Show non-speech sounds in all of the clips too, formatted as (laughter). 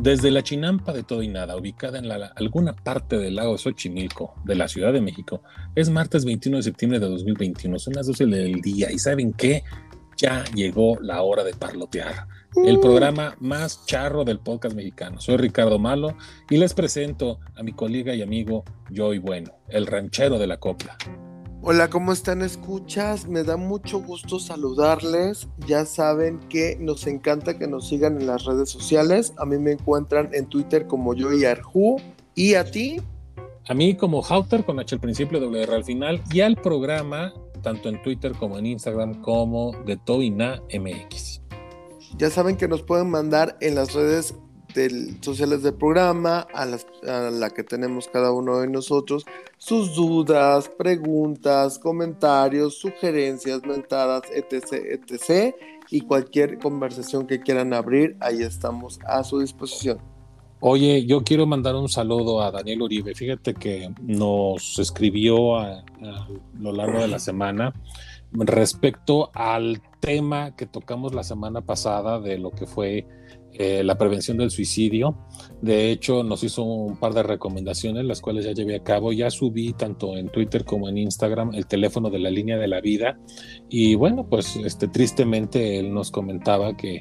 Desde la chinampa de todo y nada, ubicada en alguna parte del lago Xochimilco de la Ciudad de México, es martes 21 de septiembre de 2021, son las 12 del día y ¿saben qué? Ya llegó la hora de parlotear, el uh. programa más charro del podcast mexicano. Soy Ricardo Malo y les presento a mi colega y amigo Joy Bueno, el ranchero de la copla. Hola, ¿cómo están? Escuchas, me da mucho gusto saludarles. Ya saben que nos encanta que nos sigan en las redes sociales. A mí me encuentran en Twitter como yo y Arju. ¿Y a ti? A mí como Hauter con H al principio, doble R al final. Y al programa, tanto en Twitter como en Instagram, como de Toina MX. Ya saben que nos pueden mandar en las redes sociales del programa, a, la que tenemos cada uno de nosotros, sus dudas, preguntas, comentarios, sugerencias, mentadas, etc., etc. Y cualquier conversación que quieran abrir, ahí estamos a su disposición. Oye, yo quiero mandar un saludo a Daniel Uribe. Fíjate que nos escribió a lo largo de la (clears throat) semana respecto al tema que tocamos la semana pasada de lo que fue eh, la prevención del suicidio. De hecho, nos hizo un par de recomendaciones, las cuales ya llevé a cabo. Ya subí tanto en Twitter como en Instagram el teléfono de la línea de la vida. Y bueno, pues este, tristemente él nos comentaba que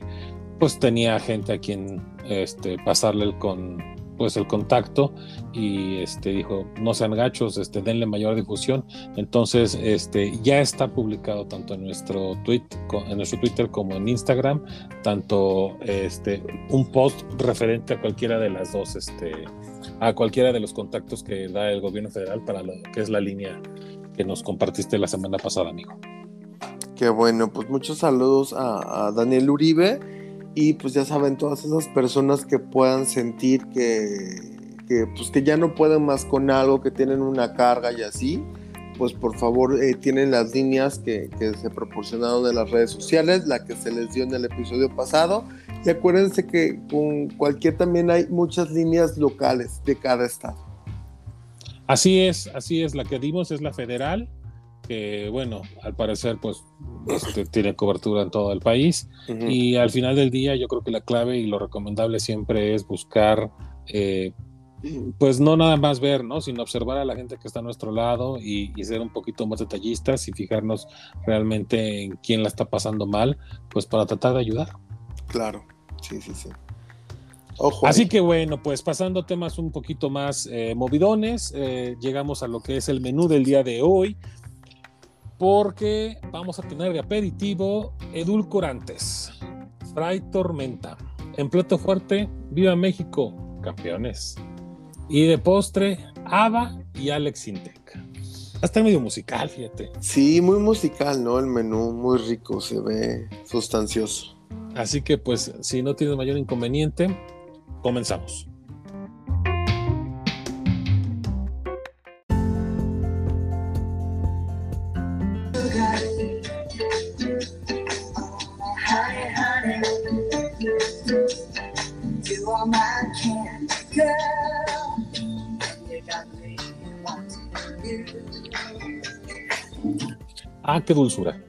pues tenía gente a quien este, pasarle con pues el contacto y este dijo no sean gachos este denle mayor difusión entonces este ya está publicado tanto en nuestro tweet en nuestro Twitter como en Instagram tanto este un post referente a cualquiera de las dos este a cualquiera de los contactos que da el gobierno federal para lo que es la línea que nos compartiste la semana pasada amigo. Qué bueno pues muchos saludos a, a Daniel Uribe y pues ya saben, todas esas personas que puedan sentir que, que, pues que ya no pueden más con algo, que tienen una carga y así, pues por favor eh, tienen las líneas que, que, se proporcionaron de las redes sociales, la que se les dio en el episodio pasado. Y acuérdense que con cualquier también hay muchas líneas locales de cada estado. Así es, así es, la que dimos es la federal, que bueno, al parecer pues este, tiene cobertura en todo el país y al final del día yo creo que la clave y lo recomendable siempre es buscar eh, pues no nada más ver, ¿no? Sino observar a la gente que está a nuestro lado y, ser un poquito más detallistas y fijarnos realmente en quién la está pasando mal, pues para tratar de ayudar. Claro, sí, sí, sí. Así que bueno, pues pasando temas un poquito más eh, movidones, eh, llegamos a lo que es el menú del día de hoy porque vamos a tener de aperitivo edulcorantes, Fray Tormenta. En plato fuerte, Viva México, campeones. Y de postre, Ava y Alex Intec. Hasta medio musical, fíjate. Sí, muy musical, ¿no? El menú muy rico, se ve sustancioso. Así que pues, si no tienes mayor inconveniente, comenzamos. Ah, qué dulzura.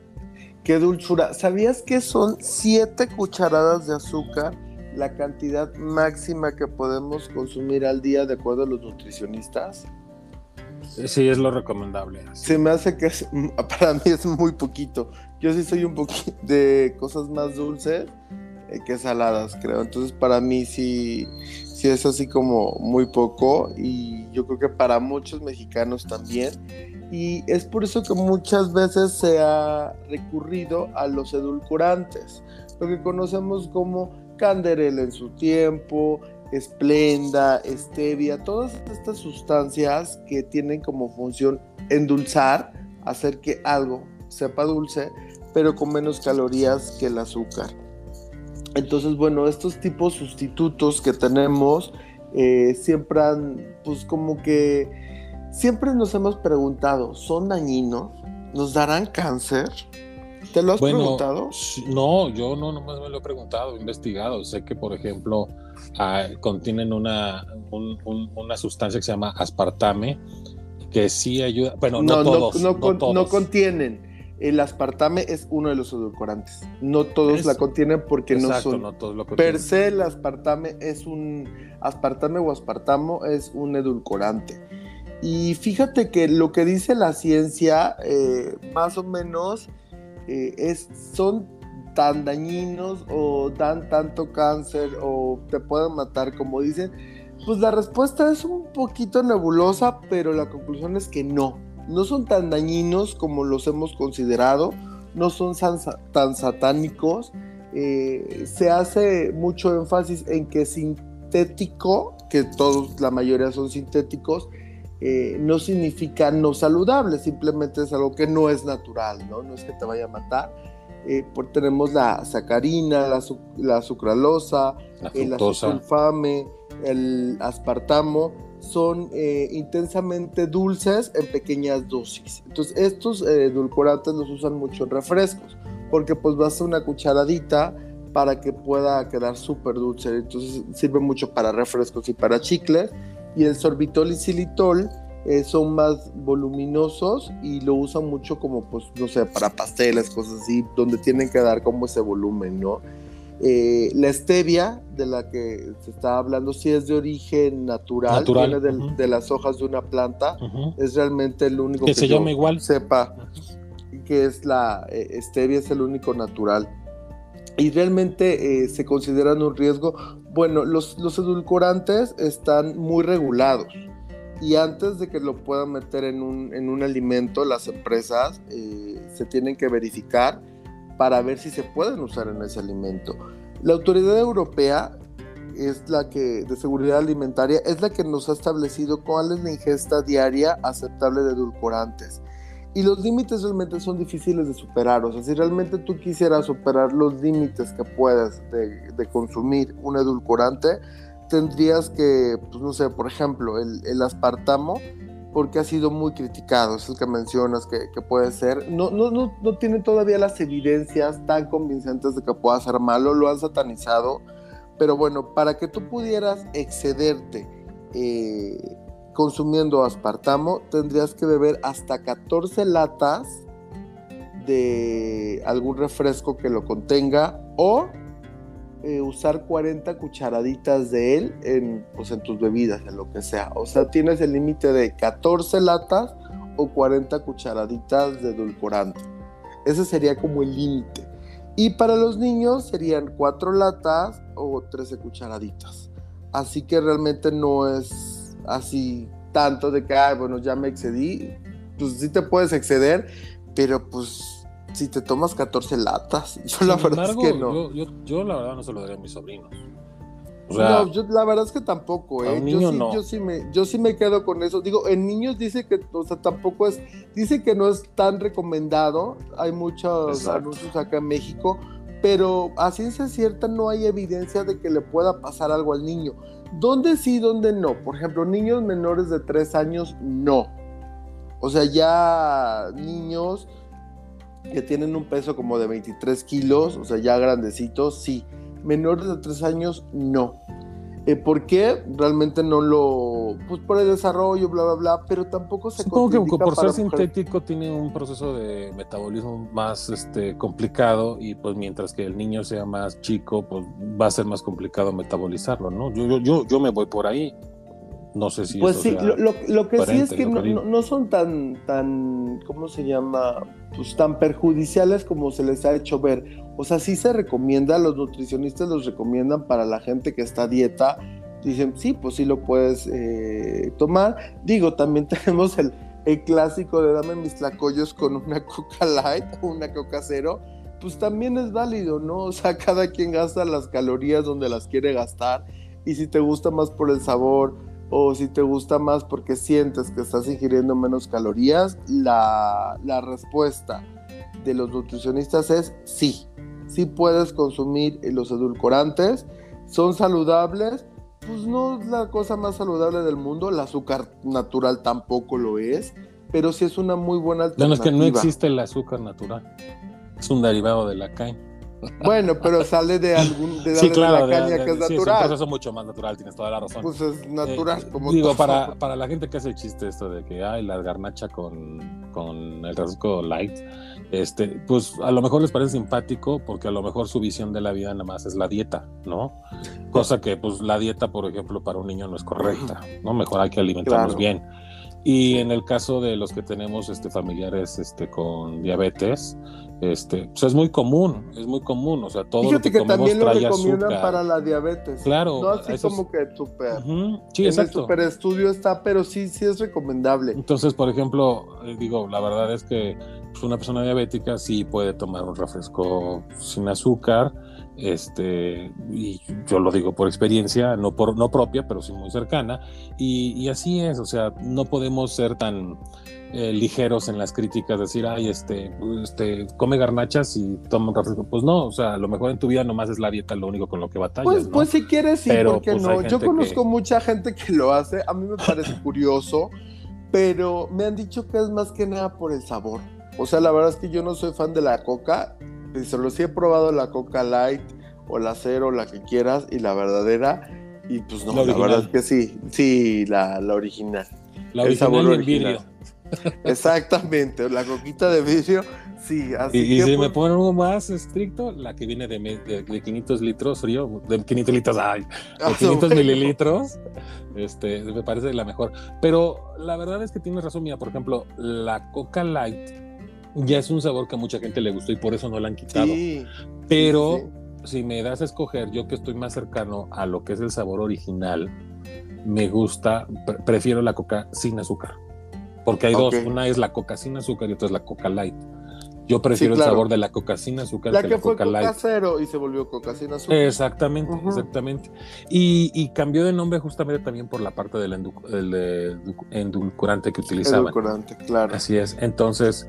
Qué dulzura. ¿Sabías que son siete cucharadas de azúcar la cantidad máxima que podemos consumir al día de acuerdo a los nutricionistas? Sí, es lo recomendable. Se me hace que (laughs) para mí es muy poquito. Yo sí soy un poquito de cosas más dulces que saladas, creo. Entonces para mí sí, sí es así como muy poco y yo creo que para muchos mexicanos también y es por eso que muchas veces se ha recurrido a los edulcorantes, lo que conocemos como canderel en su tiempo, esplenda, stevia, todas estas sustancias que tienen como función endulzar, hacer que algo sepa dulce, pero con menos calorías que el azúcar. Entonces, bueno, estos tipos sustitutos que tenemos eh, siempre han, pues como que Siempre nos hemos preguntado, ¿son dañinos? ¿Nos darán cáncer? ¿Te lo has preguntado? No, yo no nomás me lo he preguntado, he investigado. Sé que, por ejemplo, ah, contienen una, una sustancia que se llama aspartame, que sí ayuda. Bueno, no, todos. No, no, contienen. El aspartame es uno de los edulcorantes. No todos la contienen porque no son. No todos lo per se, el aspartame es un. Aspartame o aspartamo es un edulcorante. Y fíjate que lo que dice la ciencia, eh, más o menos, eh, es, son tan dañinos o dan tanto cáncer o te pueden matar como dicen. Pues la respuesta es un poquito nebulosa, pero la conclusión es que no no son tan dañinos como los hemos considerado, no son tan satánicos. Eh, se hace mucho énfasis en que sintético, que todos, la mayoría son sintéticos, eh, no significa no saludable, simplemente es algo que no es natural, no, no es que te vaya a matar. Eh, tenemos la sacarina, la, la sucralosa, el azulfame, el aspartamo, son eh, intensamente dulces en pequeñas dosis. Entonces estos eh, edulcorantes los usan mucho en refrescos, porque pues vas a una cucharadita para que pueda quedar súper dulce. Entonces sirve mucho para refrescos y para chicles. Y el sorbitol y xilitol eh, son más voluminosos y lo usan mucho como pues no sé, para pasteles, cosas así, donde tienen que dar como ese volumen, ¿no? Eh, la stevia, de la que se está hablando, si es de origen natural, viene de, las hojas de una planta, es realmente el único que, se llama igual. Sepa que es la eh, stevia, es el único natural. Y realmente eh, se consideran un riesgo. Bueno, los, los edulcorantes están muy regulados y antes de que lo puedan meter en un, en un alimento, las empresas se tienen que verificar para ver si se pueden usar en ese alimento. La autoridad europea es la que de seguridad alimentaria es la que nos ha establecido cuál es la ingesta diaria aceptable de edulcorantes. Y los límites realmente son difíciles de superar. O sea, si realmente tú quisieras superar los límites que puedas de, consumir un edulcorante, tendrías que, pues no sé, por ejemplo, el aspartamo porque ha sido muy criticado, es el que mencionas que, puede ser. No, no, no, no tiene todavía las evidencias tan convincentes de que pueda ser malo, lo han satanizado, pero bueno, para que tú pudieras excederte eh, consumiendo aspartamo, tendrías que beber hasta 14 latas de algún refresco que lo contenga o eh, usar 40 cucharaditas de él en, pues, en tus bebidas, en lo que sea. O sea, tienes el límite de 14 latas o 40 cucharaditas de edulcorante. Ese sería como el límite. Y para los niños serían 4 latas o 13 cucharaditas. Así que realmente no es así tanto de que, bueno, ya me excedí. Pues sí te puedes exceder, pero pues si te tomas 14 latas. (laughs) Yo la verdad es que no. Yo, la verdad no se lo daría a mis sobrinos. no, yo la verdad es que tampoco, ¿eh? yo, sí, yo, sí me, yo sí me quedo con eso. Digo, en niños dice que, o sea, tampoco es, dice que no es tan recomendado. Hay muchos anuncios acá en México, pero a ciencia cierta no hay evidencia de que le pueda pasar algo al niño. ¿Dónde sí, dónde no? Por ejemplo, niños menores de 3 años, no. O sea, ya niños que tienen un peso como de 23 kilos, o sea, ya grandecitos, sí. Menores de 3 años, no. Eh, ¿Por qué? Realmente no lo. Pues por el desarrollo, bla, bla, bla, pero tampoco se. Supongo que por ser sintético tiene un proceso de metabolismo más este, complicado y pues mientras que el niño sea más chico, pues va a ser más complicado metabolizarlo, ¿no? Yo, yo, yo me voy por ahí. No sé si. Pues sí, lo, que sí es que no, son tan, tan, ¿cómo se llama? Pues tan perjudiciales como se les ha hecho ver. O sea, sí se recomienda, los nutricionistas los recomiendan para la gente que está a dieta. Dicen, sí, pues sí lo puedes eh, tomar. Digo, también (laughs) tenemos el, el clásico de dame mis tlacoyos con una coca light o una coca cero. Pues también es válido, ¿no? O sea, cada quien gasta las calorías donde las quiere gastar. Y si te gusta más por el sabor, o si te gusta más porque sientes que estás ingiriendo menos calorías, la, respuesta de los nutricionistas es sí, sí puedes consumir los edulcorantes, son saludables, pues no es la cosa más saludable del mundo, el azúcar natural tampoco lo es, pero sí es una muy buena alternativa. No, es que no existe el azúcar natural, es un derivado de la caña. Bueno, pero sale de algún de, la caña que es natural. Es un proceso mucho más natural, tienes toda la razón. Pues es natural, eh, como Digo, para, para la gente que hace el chiste esto de que hay la garnacha con con el refresco light, este, pues a lo mejor les parece simpático porque a lo mejor su visión de la vida nada más es la dieta, ¿no? Cosa que pues la dieta, por ejemplo, para un niño no es correcta, ¿no? Mejor hay que alimentarnos bien. Y en el caso de los que tenemos este, familiares este, con diabetes, este, pues es muy común, es muy común, o sea, todo Fíjate lo que, que también lo recomiendan azúcar. para la diabetes. Claro, No así como que super. Sí, en exacto. el super estudio está, pero sí, sí es recomendable. Entonces, por ejemplo, eh, digo, la verdad es que pues, una persona diabética sí puede tomar un refresco sin azúcar, este, y yo lo digo por experiencia, no por no propia, pero sí muy cercana, y, y así es, o sea, no podemos ser tan eh, ligeros en las críticas, decir, ay, este, este, come garnachas y toma un refresco. Pues no, o sea, a lo mejor en tu vida nomás es la dieta lo único con lo que batallas, Pues, ¿no? pues si quieres, sí, Pero, ¿por qué pues, no? Yo conozco que- mucha gente que lo hace, a mí me parece (laughs) curioso, pero me han dicho que es más que nada por el sabor. O sea, la verdad es que yo no soy fan de la coca, solo sí he probado la coca light o la cero, la que quieras, y la verdadera, y pues no, La la, verdad es que sí, sí, la, la original. la el sabor original original. vidrio. (laughs) Exactamente, la coquita de vidrio, sí, así Y, si pues, me ponen uno más estricto, la que viene de, de, de 500 litros frío, de 500 litros, ay, ah, de 500 bueno. mililitros, este, me parece la mejor. Pero la verdad es que tienes razón, mía. Por ejemplo, la Coca Light ya es un sabor que a mucha gente le gustó y por eso no la han quitado. Sí, Pero sí, sí. si me das a escoger, yo que estoy más cercano a lo que es el sabor original, me gusta, pre- prefiero la Coca sin azúcar. Porque hay dos, Ok. una es la Coca sin azúcar y otra es la Coca Light. Yo prefiero claro. el sabor de la Coca sin azúcar La que que la fue Coca coca Light. cero y se volvió coca sin azúcar. Exactamente, exactamente. Y, y cambió de nombre justamente también por la parte del endu- el, eh, endulcorante que utilizaban. Edulcorante, claro. Así es. Entonces,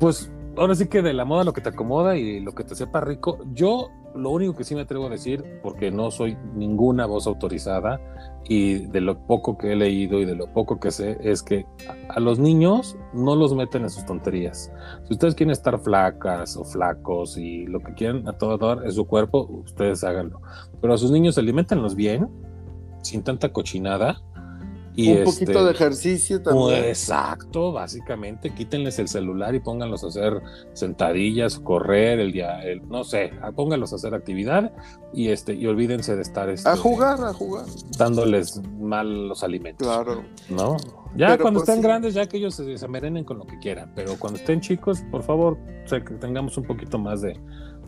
pues ahora sí que de la moda lo que te acomoda y lo que te sepa rico. Yo lo único que sí me atrevo a decir, porque no soy ninguna voz autorizada y de lo poco que he leído y de lo poco que sé, es que a, los niños no los meten en sus tonterías. Si ustedes quieren estar flacas o flacos y lo que quieran a todo dar en su cuerpo, ustedes háganlo. Pero a sus niños alimentenlos bien, sin tanta cochinada. Y un este, poquito de ejercicio también. pues, exacto, básicamente, quítenles el celular y pónganlos a hacer sentadillas, correr, el día, el, no sé, pónganlos a hacer actividad y este, y olvídense de estar este, a jugar, a jugar. dándoles mal los alimentos. Claro. ¿No? Ya Pero, cuando pues, estén sí. grandes, ya que ellos se, se merenen con lo que quieran, pero cuando estén chicos, por favor, se- que tengamos un poquito más de,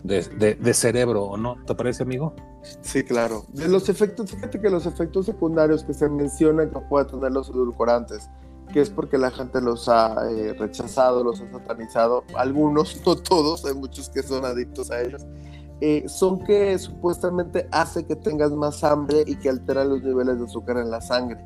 de, de- de cerebro, ¿o no? ¿Te parece, amigo? Sí, claro. De los efectos, fíjate que los efectos secundarios que se mencionan que pueden tener los edulcorantes, que es porque la gente los ha eh, rechazado, los ha satanizado, algunos, (laughs) no todos, hay muchos que son adictos a ellos, eh, son que supuestamente hace que tengas más hambre y que altera los niveles de azúcar en la sangre.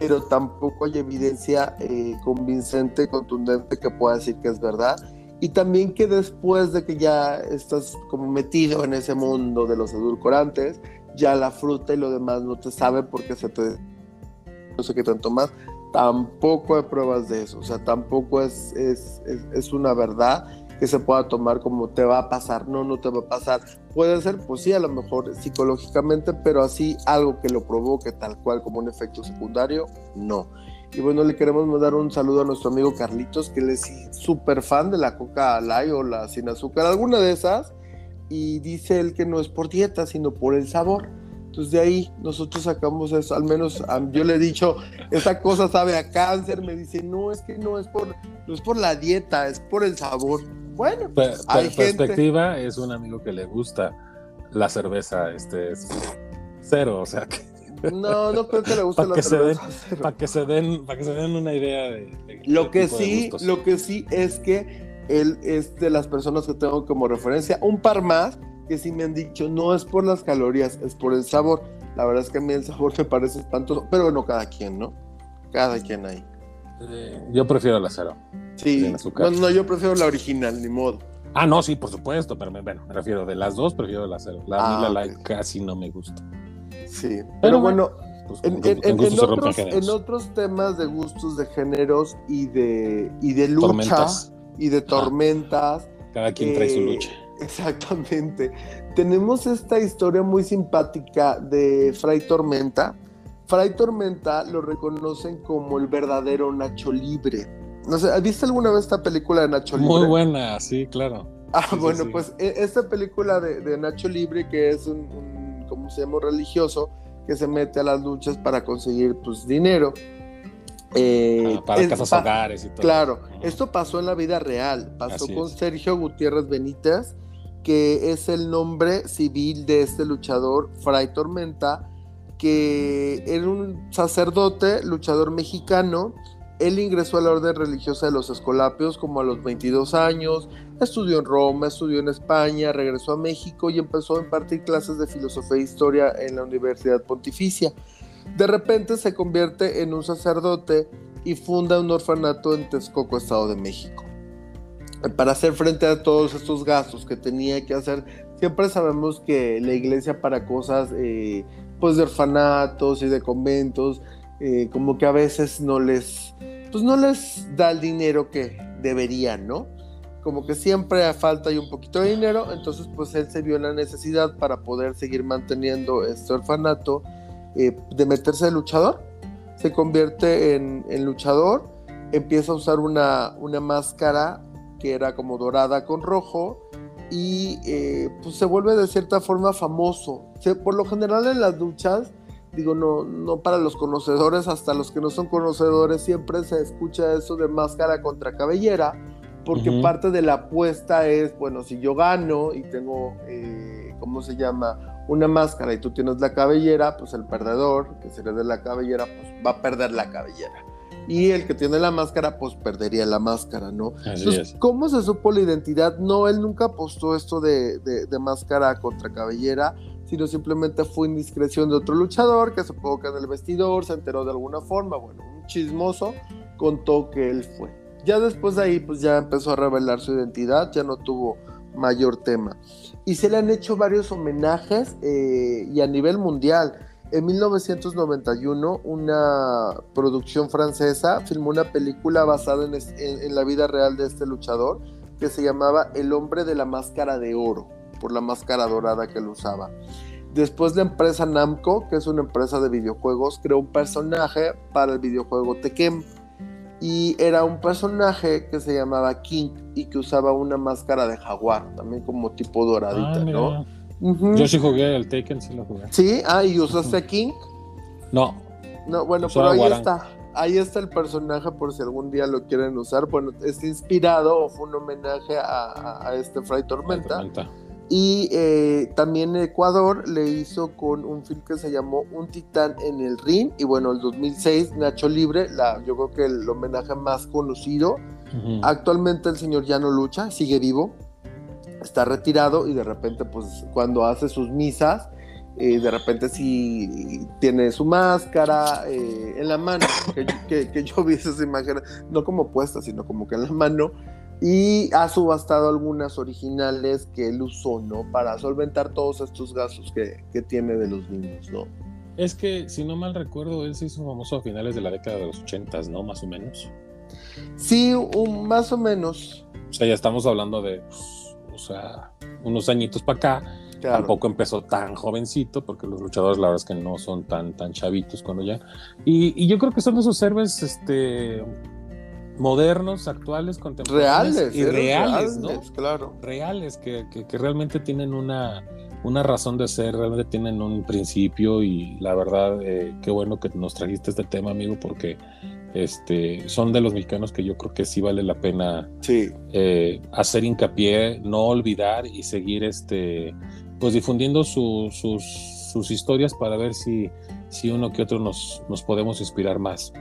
Pero tampoco hay evidencia eh, convincente, contundente que pueda decir que es verdad. Y también que después de que ya estás como metido en ese mundo de los edulcorantes, ya la fruta y lo demás no te sabe porque se te... no sé qué tanto más. Tampoco hay pruebas de eso. O sea, tampoco es, es, es, es una verdad que se pueda tomar como te va a pasar. No, no te va a pasar. Puede ser, pues sí, a lo mejor psicológicamente, pero así algo que lo provoque tal cual como un efecto secundario, no. Y bueno, le queremos mandar un saludo a nuestro amigo Carlitos, que él es súper fan de la Coca Light o la sin azúcar, alguna de esas, y dice él que no es por dieta, sino por el sabor. Entonces de ahí nosotros sacamos eso, al menos yo le he dicho, esa cosa sabe a cáncer, me dice, no, es que no es por, no es por la dieta, es por el sabor. Bueno, Per- Hay per- gente- perspectiva es un amigo que le gusta la cerveza, este es cero, o sea (laughs) que no, no creo que le guste la que se den- cerveza. para que se den, para que se den una idea de, de- Lo que sí, lo que sí es que él es de las personas que tengo como referencia, un par más que sí me han dicho, no es por las calorías, es por el sabor. La verdad es que a mí el sabor me parece espantoso, pero bueno, cada quien, ¿no? Cada quien ahí. Eh, yo prefiero la cero. Sí, no, no, yo prefiero la original, ni modo. Ah, no, sí, por supuesto, pero me, bueno, me refiero de las dos, prefiero la cero. La, Ah, la light casi no me gusta. Sí, pero, bueno, pues, en, en, otros, géneros. en otros temas de gustos de géneros y de, y de lucha Tormentas. y de tormentas, Cada quien trae su Eh, lucha. Exactamente. Tenemos esta historia muy simpática de Fray Tormenta. Fray Tormenta lo reconocen como el verdadero Nacho Libre. No sé, ¿viste alguna vez esta película de Nacho Libre? Muy buena, sí, claro. Ah, bueno, pues e, esta película de, Nacho Libre, que es un, un, ¿cómo se llama? Religioso, que se mete a las luchas para conseguir, pues, dinero. Eh, ah, para casas hogares y todo. Claro, esto pasó en la vida real. Pasó con Sergio Gutiérrez Benítez, que es el nombre civil de este luchador, Fray Tormenta, que era un sacerdote, luchador mexicano. Él ingresó a la orden religiosa de los Escolapios como a los 22 años, estudió en Roma, estudió en España, regresó a México y empezó a impartir clases de filosofía e historia en la Universidad Pontificia. De repente se convierte en un sacerdote y funda un orfanato en Texcoco, Estado de México. Para hacer frente a todos estos gastos que tenía que hacer, siempre sabemos que la iglesia para cosas eh, pues de orfanatos y de conventos, eh, como que a veces no les, pues no les da el dinero que deberían, ¿no? Como que siempre falta y un poquito de dinero, entonces pues él se vio en la necesidad para poder seguir manteniendo este orfanato eh, de meterse de luchador, se convierte en, luchador, empieza a usar una, una, máscara que era como dorada con rojo y eh, pues se vuelve de cierta forma famoso. por lo general en las luchas, digo, no, no para los conocedores, hasta los que no son conocedores, siempre se escucha eso de máscara contra cabellera, porque parte de la apuesta es, bueno, si yo gano y tengo, eh, ¿cómo se llama? una máscara y tú tienes la cabellera, pues el perdedor, que sería de la cabellera, pues va a perder la cabellera. Y el que tiene la máscara, pues perdería la máscara, ¿no? Entonces, ¿cómo se supo la identidad? No, él nunca apostó esto de, de, máscara contra cabellera, sino simplemente fue indiscreción de otro luchador que supongo que en el vestidor se enteró de alguna forma. Bueno, un chismoso contó que él fue. Ya después de ahí, pues ya empezó a revelar su identidad, ya no tuvo mayor tema y se le han hecho varios homenajes eh, y a nivel mundial. En 1991, una producción francesa filmó una película basada en, la vida real de este luchador que se llamaba El hombre de la máscara de oro, por la máscara dorada que él usaba. Después la empresa Namco, que es una empresa de videojuegos, creó un personaje para el videojuego Tekken y era un personaje que se llamaba King y que usaba una máscara de jaguar, también como tipo doradita, ah, ¿no? Yo sí jugué el Taken, sí lo jugué. Sí, ah, ¿y usaste King? No. No, bueno, pero ahí está. Ahí está el personaje por si algún día lo quieren usar. Bueno, es inspirado o fue un homenaje a, este Fray Tormenta. Y eh, también Ecuador le hizo con un film que se llamó Un Titán en el Ring. Y bueno, el 2006, Nacho Libre, la, yo creo que el homenaje más conocido. Actualmente el señor ya no lucha, sigue vivo, está retirado y de repente, pues cuando hace sus misas, eh, de repente sí tiene su máscara eh, en la mano, que, que, yo vi esas imágenes, no como puesta, sino como que en la mano y ha subastado algunas originales que él usó, ¿no? Para solventar todos estos gastos que, tiene de los niños, ¿no? Es que, si no mal recuerdo, él se hizo famoso a finales de la década de los ochentas, ¿no? Más o menos. Sí, más o menos. O sea, ya estamos hablando de, pues, sea, unos añitos para acá. Tampoco empezó tan jovencito, porque los luchadores, la verdad es que no son tan, tan chavitos cuando ya. Y, y yo creo que son esos héroes, este, modernos, actuales, contemporáneos. Reales, y reales, ¿no? Claro. Reales, que, realmente tienen una, una razón de ser, realmente tienen un principio y la verdad, eh, qué bueno que nos trajiste este tema, amigo, porque este, son de los mexicanos que yo creo que sí vale la pena eh, hacer hincapié, no olvidar y seguir este, pues difundiendo sus, sus, historias para ver si, si uno que otro nos, nos podemos inspirar más.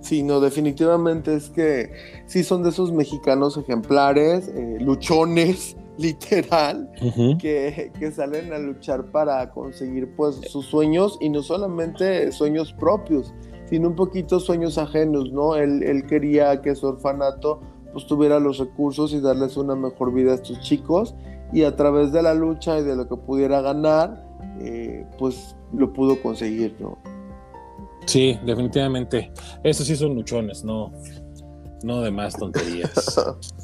Sí, no, definitivamente es que sí son de esos mexicanos ejemplares, eh, luchones, (laughs) literal, que, salen a luchar para conseguir pues sus sueños y no solamente sueños propios, sino un poquito sueños ajenos, ¿no? Él, él quería que su orfanato pues tuviera los recursos y darles una mejor vida a estos chicos y a través de la lucha y de lo que pudiera ganar, eh, pues lo pudo conseguir, ¿no? Sí, definitivamente. Esos sí son luchones, no, no de más tonterías. (laughs)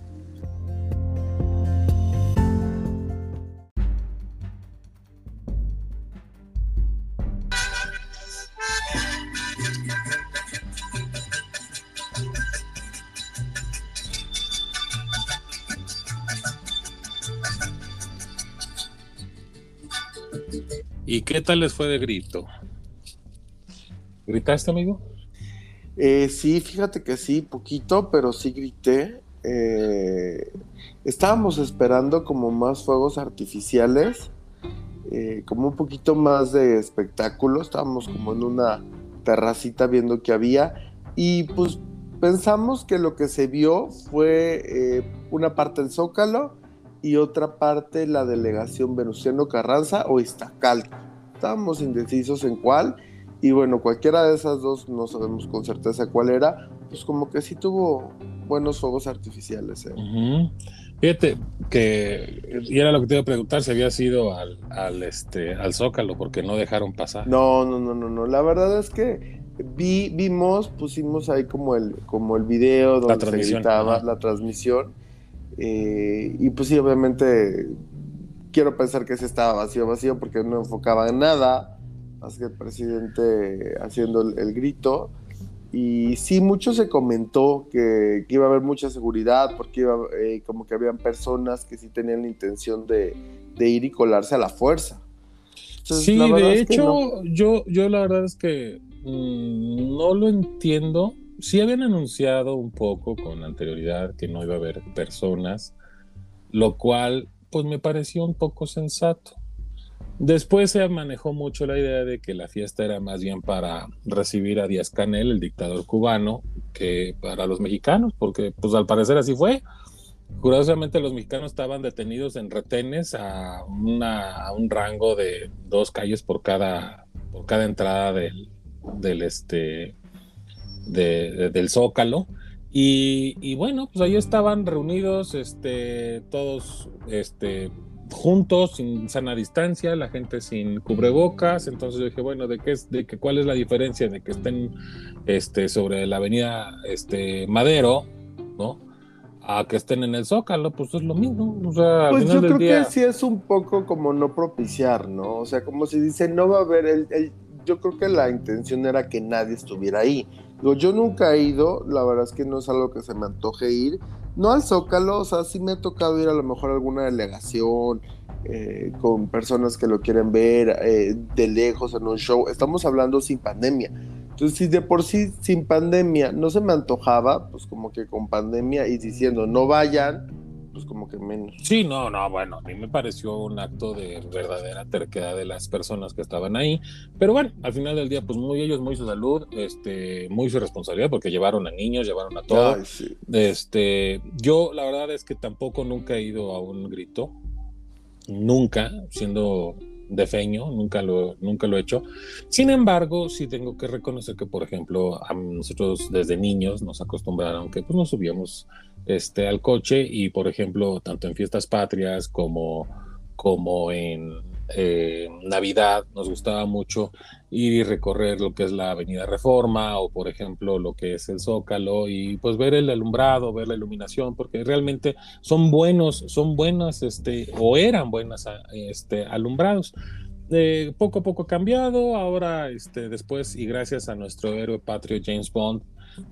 ¿Y qué tal les fue de grito? ¿Gritaste, amigo? Eh, sí, fíjate que sí, poquito, pero sí grité. Eh, estábamos esperando como más fuegos artificiales, eh, como un poquito más de espectáculo. Estábamos como en una terracita viendo que había y pues pensamos que lo que se vio fue una parte del Zócalo y otra parte la delegación Venustiano Carranza o Iztacalco. Estábamos indecisos en cuál y bueno, cualquiera de esas dos no sabemos con certeza cuál era, pues como que sí tuvo buenos fuegos artificiales. ¿eh? Fíjate que, y era lo que te iba a preguntar, si había sido al, al, este, al Zócalo, porque no dejaron pasar. No, no, no, no, no. La verdad es que vi, vimos, pusimos ahí como el, como el video donde se gritaba la transmisión. Eh, y pues sí, obviamente quiero pensar que ese estaba vacío, vacío, porque no enfocaba en nada más que el presidente haciendo el, grito. Y sí, mucho se comentó que, iba a haber mucha seguridad, porque iba, eh, como que habían personas que sí tenían la intención de, ir y colarse a la fuerza. sí, de hecho, yo, yo la verdad es que mm, no lo entiendo. Sí habían anunciado un poco con anterioridad que no iba a haber personas, lo cual pues me pareció un poco sensato. Después se manejó mucho la idea de que la fiesta era más bien para recibir a Díaz Canel, el dictador cubano, que para los mexicanos, porque pues al parecer así fue. Curiosamente los mexicanos estaban detenidos en retenes a, un rango de dos calles por cada, por cada entrada del, del, este, del Zócalo. Y, y, bueno, pues ahí estaban reunidos este, todos este, juntos, sin sana distancia, la gente sin cubrebocas. Entonces yo dije, bueno, ¿de qué es, de que, cuál es la diferencia de que estén este, sobre la avenida este, Madero, ¿no? A que estén en el Zócalo, pues es lo mismo. O sea, pues yo creo que sí es un poco como no propiciar, ¿no? O sea, como si dice, no va a haber el, yo creo que la intención era que nadie estuviera ahí. Yo nunca he ido, la verdad es que no es algo que se me antoje ir, no al Zócalo, o sea, sí me ha tocado ir a lo mejor a alguna delegación eh, con personas que lo quieren ver eh, de lejos en un show. Estamos hablando sin pandemia. Entonces, si de por sí sin pandemia no se me antojaba, pues como que con pandemia y diciendo no vayan, pues como que menos. Sí, no, no, bueno, a mí me pareció un acto de verdadera terquedad de las personas que estaban ahí, pero bueno, al final del día, pues muy ellos, muy su salud, este, muy su responsabilidad, porque llevaron a niños, llevaron a todos. Este, yo la verdad es que tampoco nunca he ido a un grito, nunca, siendo de feño, nunca lo, nunca lo he hecho. Sin embargo, sí tengo que reconocer que, por ejemplo, a nosotros desde niños nos acostumbraron que pues nos subíamos este, al coche y, por ejemplo, tanto en fiestas patrias como, como en eh, Navidad nos gustaba mucho ir y recorrer lo que es la Avenida Reforma o, por ejemplo, lo que es el Zócalo y pues ver el alumbrado, ver la iluminación, porque realmente son buenos, son buenas, este, o eran buenas este, alumbrados. Eh, poco a poco cambiado, ahora este, después y gracias a nuestro héroe patrio James Bond,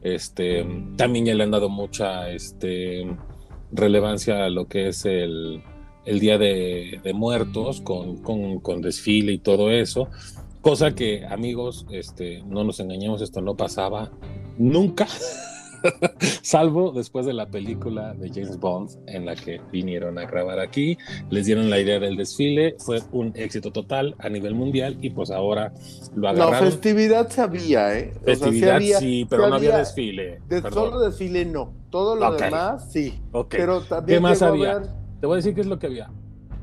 este, también ya le han dado mucha este, relevancia a lo que es el, el Día de, Muertos con, con, desfile y todo eso. Cosa que, amigos, este, no nos engañemos, esto no pasaba nunca. (laughs) (laughs) Salvo después de la película de James Bond en la que vinieron a grabar aquí, les dieron la idea del desfile, fue un éxito total a nivel mundial y pues ahora lo agarraron. La festivididad se había, ¿eh? Festividad sí, pero no había, desfile. solo desfile no, todo lo demás sí. Pero también ¿Qué más había? Te voy a decir qué es lo que había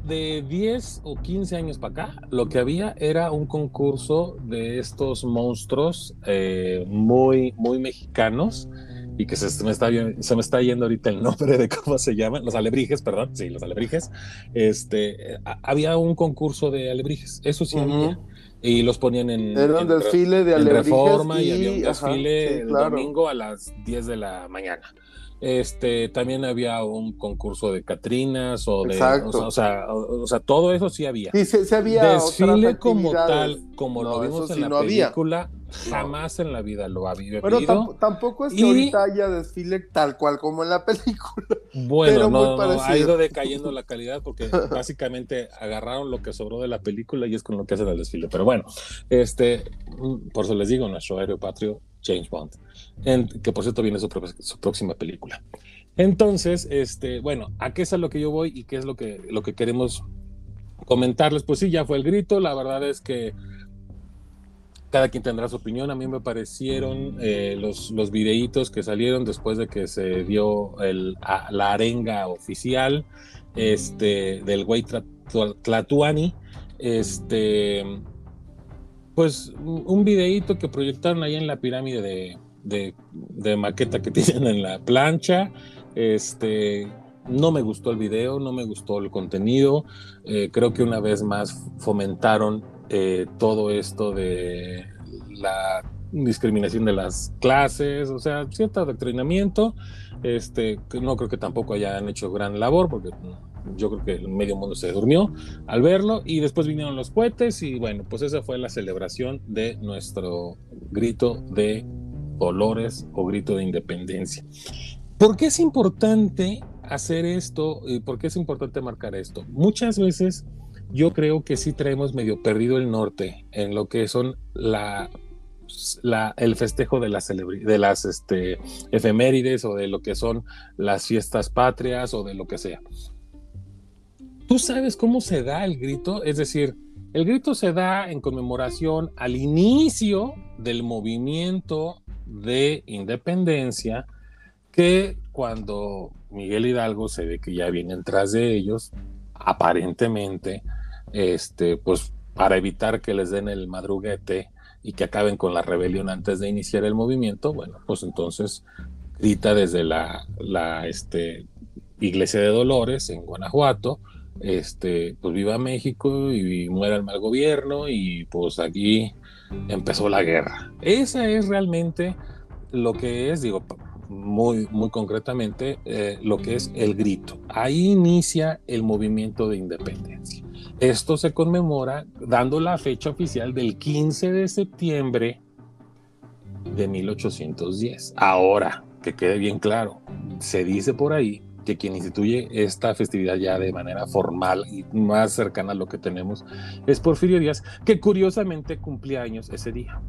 de 10 o 15 años para acá, lo que había era un concurso de estos monstruos eh, muy, muy mexicanos y que se me, está, se me está yendo ahorita el nombre de cómo se llaman, los alebrijes, perdón, sí, los alebrijes. Este, había un concurso de alebrijes, eso sí había. Y los ponían en, Era un desfile de alebrijes. Reforma y, había un desfile el domingo a las 10 de la mañana. Este, también había un concurso de Catrinas o de. O sea, o, sea, todo eso sí había. Sí, sí, había. Desfile como tal, como lo vimos en la película, jamás en la vida lo había Pero tampoco es que ahorita haya desfile tal cual como en la película. Bueno, no, ha ido decayendo la calidad porque básicamente agarraron lo que sobró de la película y es con lo que hacen el desfile. Pero bueno, este, por eso les digo, nuestro aéreo patrio, James Bond, que por cierto viene su, su, próxima película. Entonces, este, bueno, ¿a qué es a lo que yo voy y qué es lo que, lo que queremos comentarles? Pues sí, ya fue el grito, la verdad es que cada quien tendrá su opinión. A mí me parecieron eh, los, los videitos que salieron después de que se dio el, la arenga oficial este, del güey Tlatuani. Este, pues un videíto que proyectaron ahí en la pirámide de, de, maqueta que (laughs) tienen en la plancha. Este, no me gustó el video, no me gustó el contenido. Eh, creo que una vez más fomentaron eh, todo esto de la discriminación de las clases, o sea, cierto adoctrinamiento. Este, no creo que tampoco hayan hecho gran labor, porque yo creo que el medio mundo se durmió al verlo. Y después vinieron los cohetes, y bueno, pues esa fue la celebración de nuestro grito de dolores o grito de independencia. ¿Por qué es importante hacer esto? y ¿Por qué es importante marcar esto? Muchas veces yo creo que sí traemos medio perdido el norte en lo que son la, el festejo de las, de las este, efemérides o de lo que son las fiestas patrias o de lo que sea. ¿Tú sabes cómo se da el grito? Es decir, el grito se da en conmemoración al inicio del movimiento de independencia que cuando Miguel Hidalgo se ve que ya vienen tras de ellos, aparentemente este, pues para evitar que les den el madruguete y que acaben con la rebelión antes de iniciar el movimiento, bueno, pues entonces grita desde la, la este, iglesia de Dolores en Guanajuato, este, pues viva México y muera el mal gobierno y pues aquí empezó la guerra. Esa es realmente lo que es, digo, muy, muy concretamente, eh, lo que es el grito. Ahí inicia el movimiento de independencia. Esto se conmemora dando la fecha oficial del 15 de septiembre de 1810. Ahora, que quede bien claro, se dice por ahí que quien instituye esta festividad ya de manera formal y más cercana a lo que tenemos es Porfirio Díaz, que curiosamente cumplía años ese día.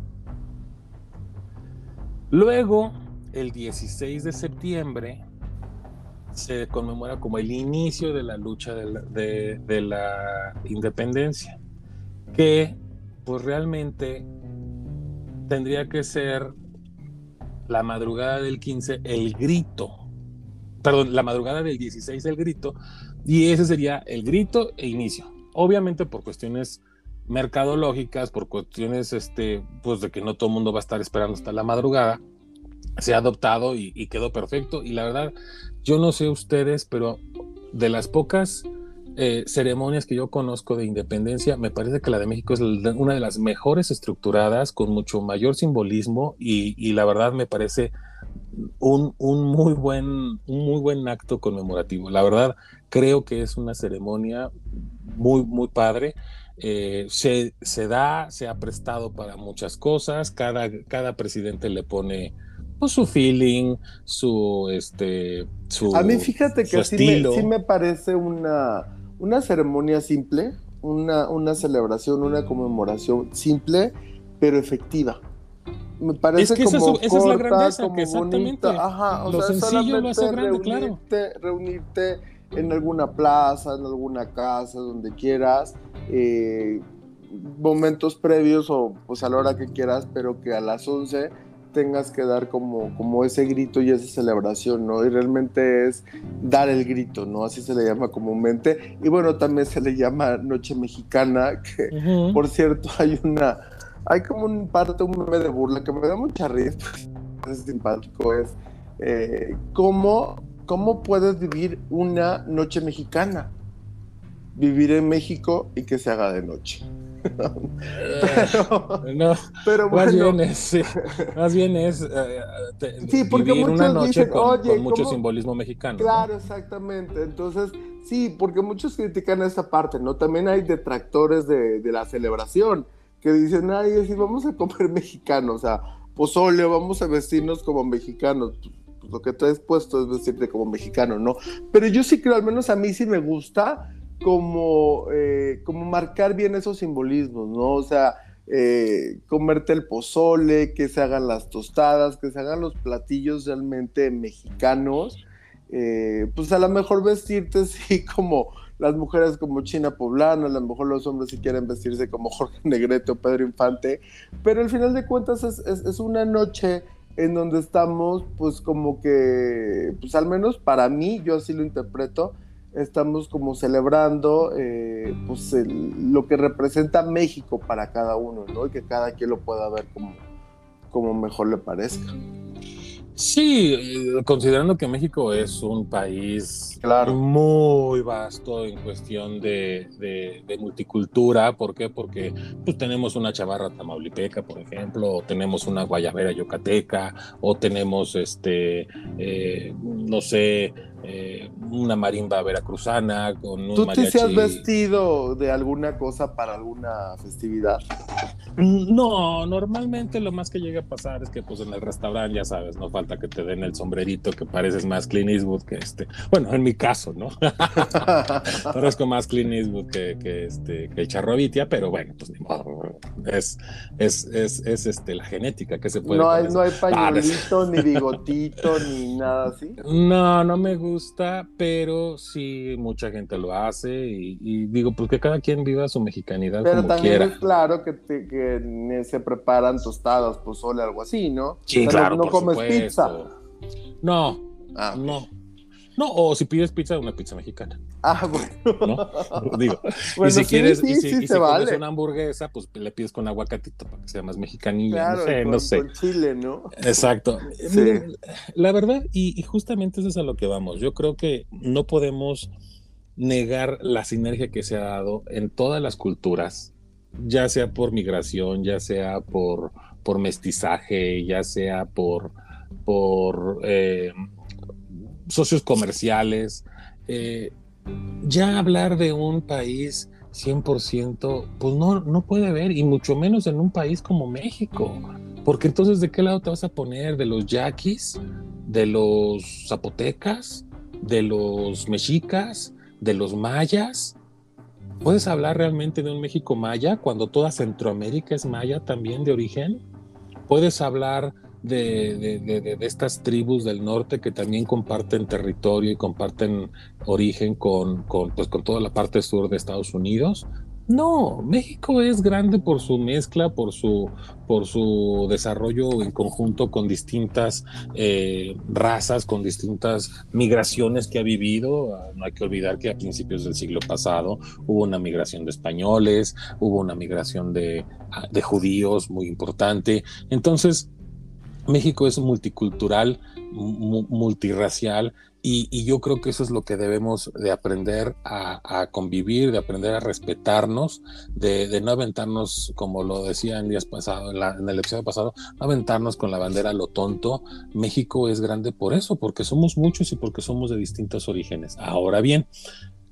Luego, el 16 de septiembre, se conmemora como el inicio de la lucha de la, independencia, que pues realmente tendría que ser la madrugada del 15 el grito, perdón, la madrugada del 16 el grito, y ese sería el grito e inicio. Obviamente por cuestiones mercadológicas, por cuestiones este, pues de que no todo el mundo va a estar esperando hasta la madrugada, se ha adoptado y, quedó perfecto. Y la verdad, yo no sé ustedes, pero de las pocas eh, ceremonias que yo conozco de independencia, me parece que la de México es una de las mejores estructuradas, con mucho mayor simbolismo y, la verdad me parece un, muy buen, un muy buen acto conmemorativo. La verdad, creo que es una ceremonia muy, muy padre. Eh, se, se, da, se ha prestado para muchas cosas, cada, cada presidente le pone pues, su feeling, su este su A mí fíjate que sí me, sí me, parece una, una ceremonia simple, una, una celebración, una conmemoración simple, pero efectiva. Me parece es que como esa, es la grandeza, como bonita. Ajá, o sea, sencillo lo hace grande, reunirte, claro. reunirte en alguna plaza, en alguna casa, donde quieras, eh, momentos previos o pues a la hora que quieras, pero que a las 11 tengas que dar como, como ese grito y esa celebración, ¿no? Y realmente es dar el grito, ¿no? Así se le llama comúnmente. Y bueno, también se le llama Noche Mexicana, que por cierto hay una, hay como un parte, un meme de burla que me da mucha risa, (laughs) es simpático, es eh, ¿cómo, cómo puedes vivir una noche mexicana, vivir en México y que se haga de noche. Pero, no, pero más bien es, más bien es sí, porque vivir una noche con, mucho simbolismo mexicano. Claro, exactamente. Entonces, sí, porque muchos critican esta parte, ¿no? También hay detractores de, de la celebración que dicen, ay, si vamos a comer (laughs) mexicano, o sea, pozole, vamos a vestirnos como mexicanos. pues lo que traes puesto es vestirte como mexicano, ¿no? Pero yo sí creo, al menos a mí sí me gusta como, eh, como marcar bien esos simbolismos, ¿no? O sea, eh, comerte el pozole, que se hagan las tostadas, que se hagan los platillos realmente mexicanos, eh, pues a lo mejor vestirte así (laughs) como las mujeres como China Poblana, a lo mejor los hombres si quieren vestirse como Jorge Negrete o Pedro Infante, pero al final de cuentas es, es, una noche en donde estamos pues como que, pues al menos para mí, yo así lo interpreto, estamos como celebrando eh, pues lo que representa México para cada uno, ¿no? Y que cada quien lo pueda ver como, como mejor le parezca. Sí, eh, considerando que México es un país muy vasto en cuestión de, multicultura, ¿por qué? Porque pues, tenemos una chavarra tamaulipeca, por ejemplo, o tenemos una guayabera yucateca, o tenemos, este, eh, no sé, eh, una marimba veracruzana con un ¿Tú te has vestido de alguna cosa para alguna festividad? No, normalmente lo más que llega a pasar es que pues en el restaurante, ya sabes, no falta que te den el sombrerito que pareces más Clint Eastwood que este, bueno, en mi caso, ¿no? (laughs) Parezco más Clint Eastwood que, que, este, que el charrobitia, pero bueno, pues ni modo, es, es, es, es este, la genética que se puede... No hay, no hay pañuelito, ni bigotito, ni nada así. No, no me gusta gusta, pero sí mucha gente lo hace y, digo, pues que cada quien viva su mexicanidad pero también es claro que, que, se preparan tostadas, pozole, algo así, ¿no? Sí, claro, no, comes pizza. No, ah, no. No, o si pides pizza, una pizza mexicana. Ah, bueno. Digo, y (laughs) si quieres, y si, comes una hamburguesa, pues le pides con aguacatito para que sea más mexicanilla. no sé, no sé. Con chile, ¿no? Exacto. La verdad, y, justamente eso es a lo que vamos. Yo creo que no podemos negar la sinergia que se ha dado en todas las culturas, ya sea por migración, ya sea por, por mestizaje, ya sea por, por eh, socios comerciales. Eh, ya hablar de un país 100%, pues no, no puede haber, y mucho menos en un país como México. Porque entonces, ¿de qué lado te vas a poner? ¿De los yaquis? ¿De los zapotecas? ¿De los mexicas? ¿De los mayas? ¿Puedes hablar realmente de un México maya cuando toda Centroamérica es maya también de origen? ¿Puedes hablar de, estas tribus del norte que también comparten territorio y comparten origen con, pues, con toda la parte sur de Estados Unidos. No, México es grande por su mezcla, por su, por su desarrollo en conjunto con distintas eh, razas, con distintas migraciones que ha vivido. No hay que olvidar que a principios del siglo pasado hubo una migración de españoles, hubo una migración de, de judíos muy importante. Entonces, México es multicultural, multirracial y, yo creo que eso es lo que debemos de aprender a, convivir, de aprender a respetarnos, de, no aventarnos, como lo decía en días pasados, en, el episodio pasado, no aventarnos con la bandera lo tonto. México es grande por eso, porque somos muchos y porque somos de distintos orígenes. Ahora bien,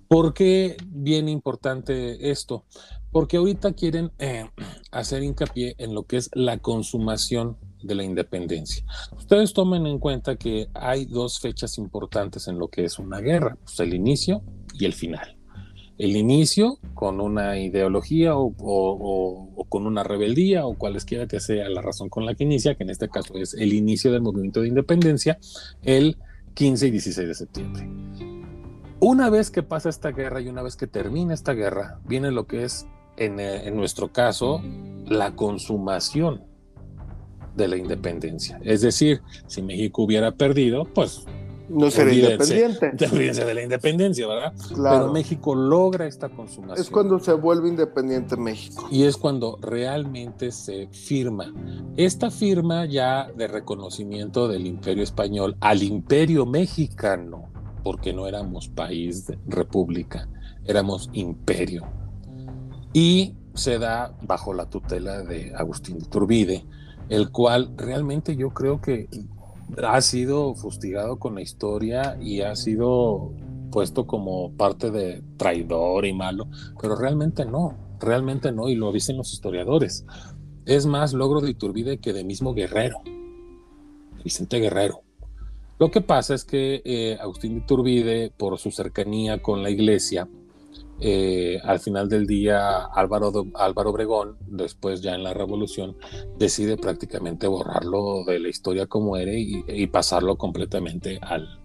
¿por qué bien importante esto? Porque ahorita quieren eh, hacer hincapié en lo que es la consumación de la independencia. Ustedes tomen en cuenta que hay dos fechas importantes en lo que es una guerra, pues el inicio y el final. El inicio con una ideología o, con una rebeldía o cualesquiera que sea la razón con la que inicia, que en este caso es el inicio del movimiento de independencia, el 15 y 16 de septiembre. Una vez que pasa esta guerra y una vez que termina esta guerra, viene lo que es, en, en nuestro caso, la consumación de la independencia. Es decir, si México hubiera perdido, pues no sería independiente. (laughs) de la independencia, ¿verdad? Pero México logra esta consumación. Es cuando se vuelve independiente México. Y es cuando realmente se firma. Esta firma ya de reconocimiento del imperio español al imperio mexicano, porque no éramos país de república, éramos imperio. Y se da bajo la tutela de Agustín de Turbide, el cual realmente yo creo que ha sido fustigado con la historia y ha sido puesto como parte de traidor y malo, pero realmente no, realmente no, y lo dicen los historiadores. Es más logro de Iturbide que de mismo Guerrero, Vicente Guerrero. Lo que pasa es que eh, Agustín Iturbide, por su cercanía con la iglesia, eh, al final del día Álvaro, Álvaro Obregón, después ya en la revolución, decide prácticamente borrarlo de la historia como era y, pasarlo completamente al,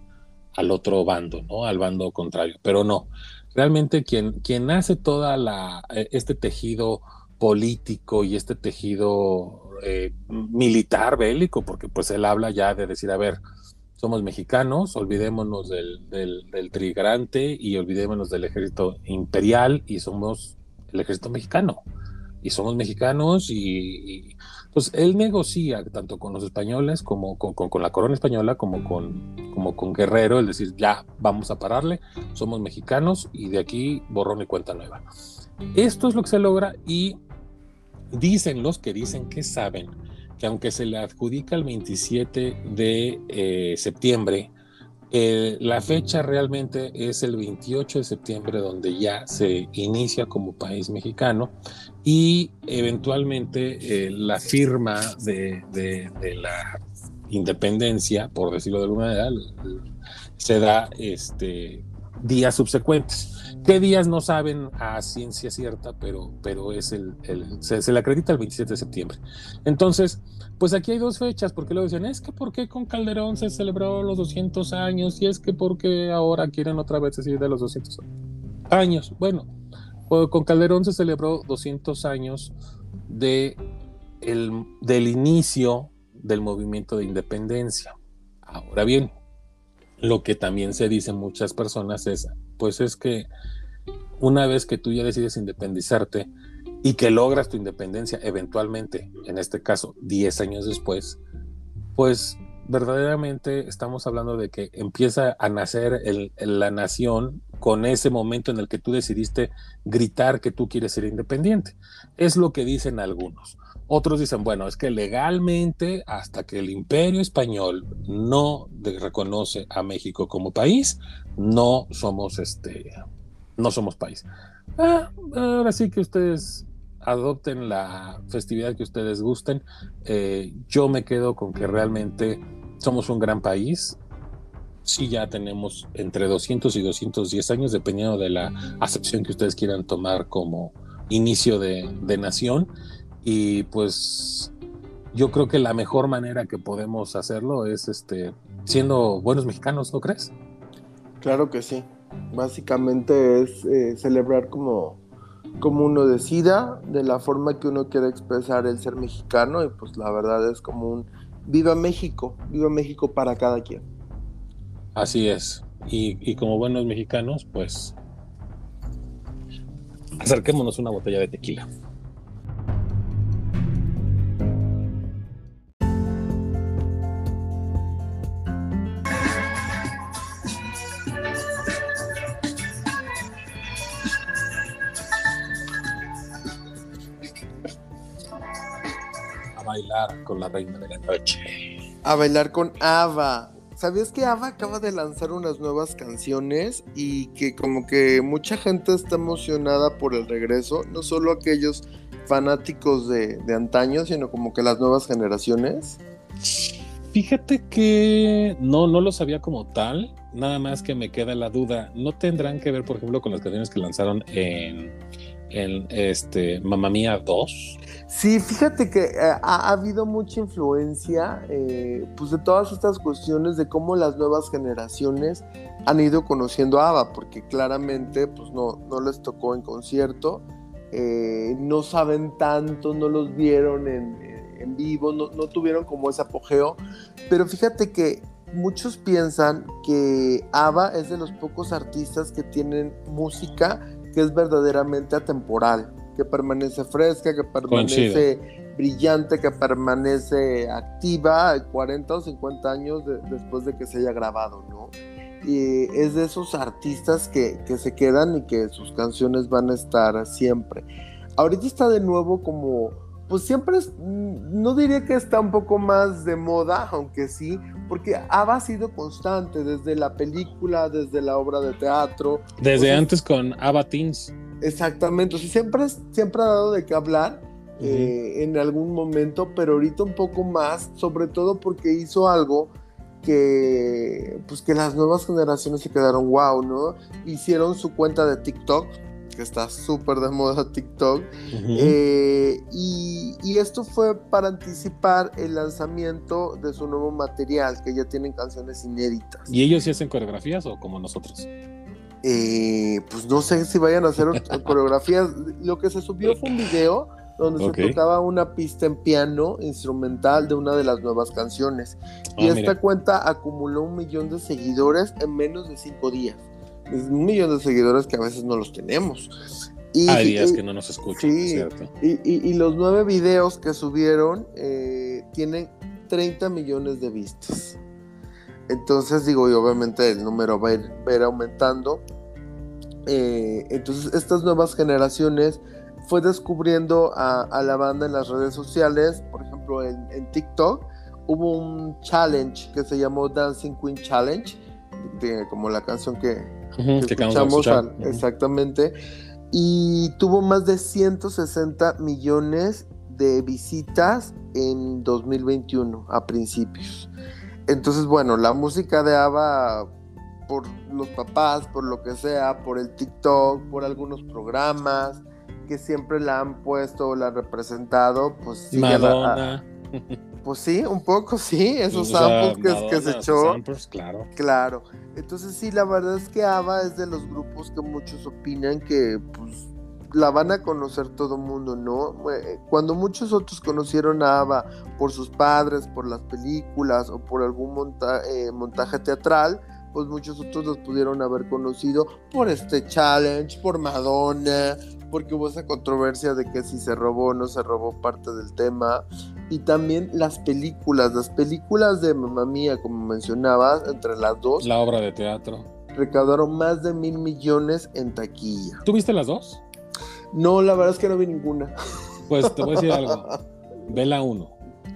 al, otro bando, ¿no? al bando contrario. Pero no, realmente quien, quien hace toda la, eh, este tejido político y este tejido eh, militar bélico, porque pues él habla ya de decir, a ver, somos mexicanos, olvidémonos del, del, trigrante y olvidémonos del ejército imperial y somos el ejército mexicano. Y somos mexicanos y, pues él negocia tanto con los españoles como con, con, la corona española como con, como con Guerrero, es decir, ya vamos a pararle, somos mexicanos y de aquí borrón y cuenta nueva. Esto es lo que se logra y dicen los que dicen que saben que aunque se le adjudica el 27 de eh, septiembre, eh, la fecha realmente es el 28 de septiembre donde ya se inicia como país mexicano y eventualmente eh, la firma de, la independencia, por decirlo de alguna manera, se da este, días subsecuentes. ¿Qué días no saben a ciencia cierta, pero, pero es el, se, le acredita el 27 de septiembre? Entonces, pues aquí hay dos fechas, porque luego decían, es que ¿por qué con Calderón se celebró los 200 años? Y es que ¿por qué ahora quieren otra vez decir de los 200 años? Bueno, pues con Calderón se celebró 200 años de el, del inicio del movimiento de independencia. Ahora bien, lo que también se dice muchas personas es, pues es que una vez que tú ya decides independizarte y que logras tu independencia eventualmente, en este caso 10 años después, pues verdaderamente estamos hablando de que empieza a nacer la nación con ese momento en el que tú decidiste gritar que tú quieres ser independiente. Es lo que dicen algunos. Otros dicen, bueno, es que legalmente, hasta que el imperio español no reconoce a México como país, no somos este, no somos país. Ah, ahora sí que ustedes adopten la festividad que ustedes gusten. Eh, yo me quedo con que realmente somos un gran país. Sí, ya tenemos entre 200 y 210 años, dependiendo de la acepción que ustedes quieran tomar como inicio de, de nación y pues yo creo que la mejor manera que podemos hacerlo es este siendo buenos mexicanos, ¿no crees? Claro que sí. Básicamente es eh, celebrar como, como uno decida, de la forma que uno quiere expresar el ser mexicano, y pues la verdad es como un viva México, viva México para cada quien. Así es. Y, como buenos mexicanos, pues acerquémonos una botella de tequila. Bailar con la reina de la noche. A bailar con Ava. ¿Sabías que Ava acaba de lanzar unas nuevas canciones y que como que mucha gente está emocionada por el regreso? No solo aquellos fanáticos de, de antaño, sino como que las nuevas generaciones. Fíjate que no, no lo sabía como tal, nada más que me queda la duda. ¿No tendrán que ver, por ejemplo, con las canciones que lanzaron en, en este Mamma Mía 2? Sí, fíjate que eh, ha, habido mucha influencia eh, pues de todas estas cuestiones de cómo las nuevas generaciones han ido conociendo a ABBA, porque claramente pues no, no les tocó en concierto, eh, no saben tanto, no los vieron en, vivo, no, no, tuvieron como ese apogeo, pero fíjate que muchos piensan que ABBA es de los pocos artistas que tienen música que es verdaderamente atemporal que permanece fresca, que permanece brillante, que permanece activa 40 o 50 años después de que se haya grabado, ¿no? Y es de esos artistas que, que se quedan y que sus canciones van a estar siempre. Ahorita está de nuevo como pues siempre mm, no diría que está un poco más de moda, aunque sí, porque ha sido constante desde la película, desde la obra de teatro. Desde antes con Ava Teens. Exactamente, o sea, siempre, siempre ha dado de qué hablar eh, en algún momento, pero ahorita un poco más, sobre todo porque hizo algo que pues que las nuevas generaciones se quedaron wow, ¿no? Hicieron su cuenta de TikTok, que está súper de moda TikTok, eh, y, y, esto fue para anticipar el lanzamiento de su nuevo material, que ya tienen canciones inéditas. ¿Y ellos sí hacen coreografías o como nosotros? Eh, pues no sé si vayan a hacer (laughs) coreografías. Lo que se subió fue un video donde se tocaba una pista en piano instrumental de una de las nuevas canciones. Y ah, esta cuenta acumuló un millón de seguidores en menos de cinco días. Es un millón de seguidores que a veces no los tenemos. Y, Hay días que no nos escuchan, ¿cierto? Y, los nueve videos que subieron eh, tienen 30 millones de vistas. Entonces digo, y obviamente el número va a ir, aumentando. Eh, entonces estas nuevas generaciones fue descubriendo a, la banda en las redes sociales, por ejemplo en, TikTok, hubo un challenge que se llamó Dancing Queen Challenge, como la canción que, escuchamos, exactamente, y tuvo más de 160 millones de visitas en 2021 a principios. Entonces, bueno, la música de ABBA por los papás, por lo que sea, por el TikTok, por algunos programas, que siempre la han puesto o la han representado, pues. Madonna. (laughs) pues sí, un poco (laughs) sí, esos samples que, se echó. claro. Claro. Entonces sí, la verdad es que ABBA es de los grupos que muchos opinan que pues la van a conocer todo el mundo, ¿no? Cuando muchos otros conocieron a ABBA por sus padres, por las películas o por algún eh, montaje teatral, pues muchos otros los pudieron haber conocido por este challenge, por Madonna, porque hubo esa controversia de que si se robó o no se robó parte del tema. Y también las películas, las películas de Mamma Mía, como mencionabas, entre las dos. La obra de teatro. Recaudaron más de mil millones en taquilla. ¿Tuviste las dos? No, la verdad es que no vi ninguna. Pues te voy a decir algo. (laughs) Ve la 1.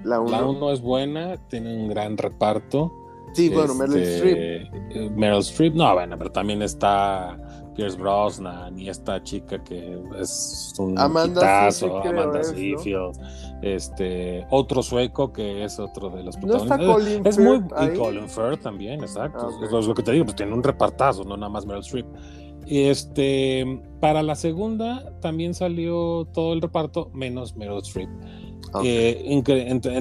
La 1 es buena, tiene un gran reparto. Sí, bueno, Meryl este, Streep. Eh, Meryl Streep, no, bueno, pero también está Pierce Brosnan y esta chica que es un Amanda Amanda Seyfield, este otro sueco que es otro de los protagonistas. No Colin es muy y Colin Firth también, exacto. Ah, es lo que te digo, pues tiene un repartazo, no nada más Meryl Streep. Este para la segunda también salió todo el reparto menos Meryl Streep. Eh,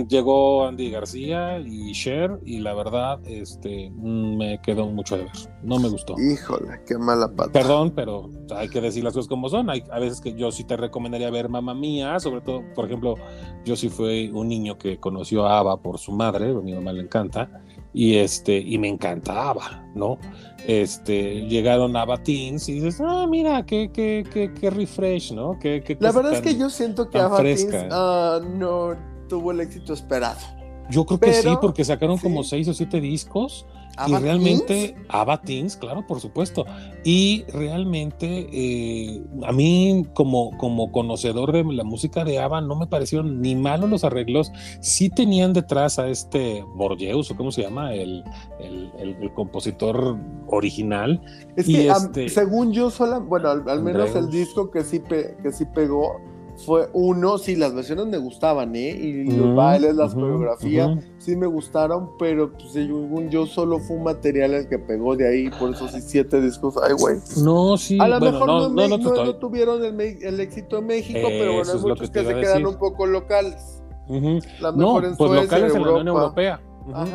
llegó Andy García y Cher y la verdad este me quedó mucho de ver. No me gustó. Híjole, qué mala pata. Perdón, pero hay que decir las cosas como son. Hay a veces que yo sí te recomendaría ver Mamá Mía, sobre todo, por ejemplo, yo sí fui un niño que conoció a Ava por su madre, a mi mamá le encanta y este y me encantaba, ¿no? Este llegaron a Batins y dices, ah, mira, qué, qué, qué, qué refresh, ¿no? Qué, qué La verdad es que yo siento que Avatins uh, no tuvo el éxito esperado. Yo creo que sí, porque sacaron como seis o siete discos y realmente, Ava claro, por supuesto. Y realmente, eh, a mí, como, como conocedor de la música de Ava, no me parecieron ni malos los arreglos. Sí tenían detrás a este Borgeus, o cómo se llama, el, el, compositor original. Es que, este según yo, sola, bueno, al, menos el disco que sí, que sí pegó fue uno, sí, las versiones me gustaban, ¿eh? Y los bailes, las coreografías, sí me gustaron, pero pues según yo solo fue un material el que pegó de ahí, por esos siete discos, ay, güey. No, sí. A lo mejor no, no, tuvieron el, éxito en México, pero bueno, hay muchos que, se quedan un poco locales. no, pues locales en la Unión Europea.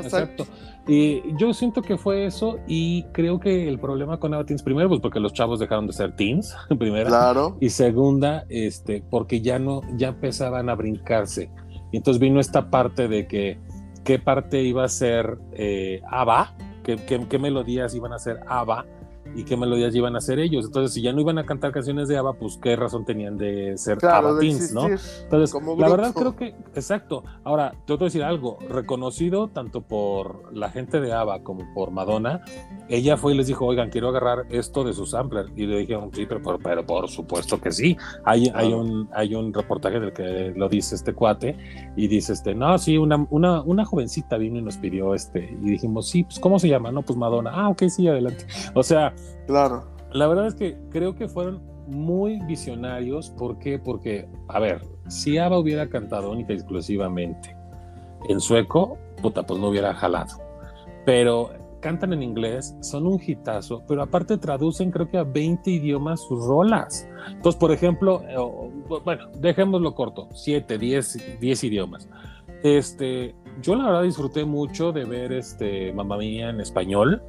Exacto. Y yo siento que fue eso y creo que el problema con Ava Teens, primero, pues porque los chavos dejaron de ser teens, (laughs) primera. Claro. Y segunda, este, porque ya no, ya empezaban a brincarse. Y entonces vino esta parte de que, ¿qué parte iba a ser eh, ABBA? ¿Qué, qué, melodías iban a ser ABBA? Y qué melodías iban a hacer ellos. Entonces, si ya no iban a cantar canciones de ABBA, pues qué razón tenían de ser ABBA Teens, ¿no? Entonces, la verdad creo que, exacto. Ahora, te voy a decir algo, reconocido tanto por la gente de ABBA como por Madonna, ella fue y les dijo, oigan, quiero agarrar esto de su sampler. Y le dijeron, sí, pero, pero, por supuesto que sí. Hay, hay, un, hay un reportaje del que lo dice este cuate y dice, este, no, sí, una, una, una jovencita vino y nos pidió este. Y dijimos, sí, pues, ¿cómo se llama? No, pues Madonna. Ah, ok, sí, adelante. O sea, Claro. La verdad es que creo que fueron muy visionarios. ¿Por qué? Porque, a ver, si Ava hubiera cantado única y exclusivamente en sueco, puta, pues no hubiera jalado. pero cantan en inglés, son un hitazo, pero aparte traducen creo que a 20 idiomas sus rolas. Entonces, por ejemplo, eh, bueno, dejémoslo corto, 7, 10, 10 idiomas. Este, yo la verdad disfruté mucho de ver este Mamma Mía en español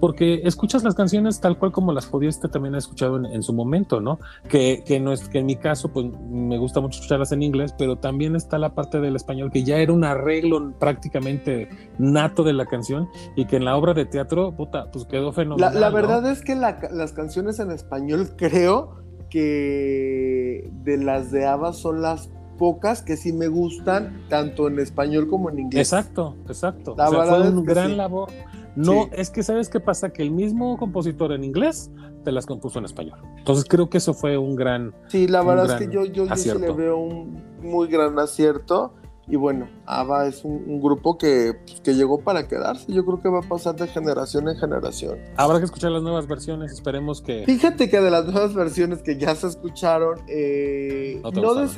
porque escuchas las canciones tal cual como las pudiste también haber escuchado en, su momento, ¿no? Que, que, no es, que en mi caso, pues me gusta mucho escucharlas en inglés, pero también está la parte del español que ya era un arreglo prácticamente nato de la canción y que en la obra de teatro, puta, pues quedó fenomenal. La, la verdad es que las canciones en español (laughs) creo que de las de Ava son las pocas que sí me gustan, tanto en español como en inglés. Exacto, exacto. La verdad fue un gran labor. No, es que sabes qué pasa, que el mismo compositor en inglés te las compuso en español. Entonces creo que eso fue un gran. Sí, la verdad es que yo, yo, yo le veo un muy gran acierto. Y bueno, ABBA es un, grupo que, pues, que, llegó para quedarse. Yo creo que va a pasar de generación en generación. Habrá que escuchar las nuevas versiones. Esperemos que. Fíjate que de las nuevas versiones que ya se escucharon, eh, no, no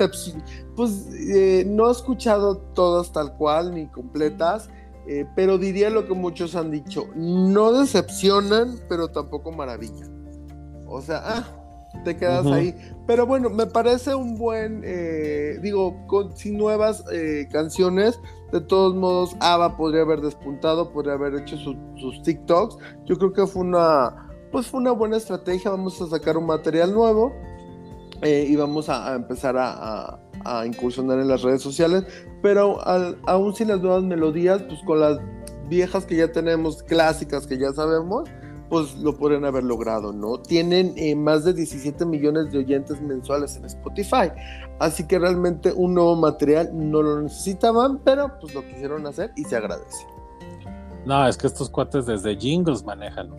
Pues eh, no he escuchado todas tal cual ni completas. Eh, pero diría lo que muchos han dicho, no decepcionan, pero tampoco maravillan. O sea, ah, te quedas ahí. Pero bueno, me parece un buen, eh, digo, con, sin nuevas eh, canciones, de todos modos, Ava podría haber despuntado, podría haber hecho sus TikToks. Yo creo que fue una, pues fue una buena estrategia. Vamos a sacar un material nuevo y vamos a, empezar a a incursionar en las redes sociales, pero aún sin las nuevas melodías, pues con las viejas que ya tenemos, clásicas que ya sabemos, pues lo podrían haber logrado, ¿no? Tienen eh, más de 17 millones de oyentes mensuales en Spotify, así que realmente un nuevo material no lo necesitaban, pero pues lo quisieron hacer y se agradece. No, es que estos cuates desde jingles manejan.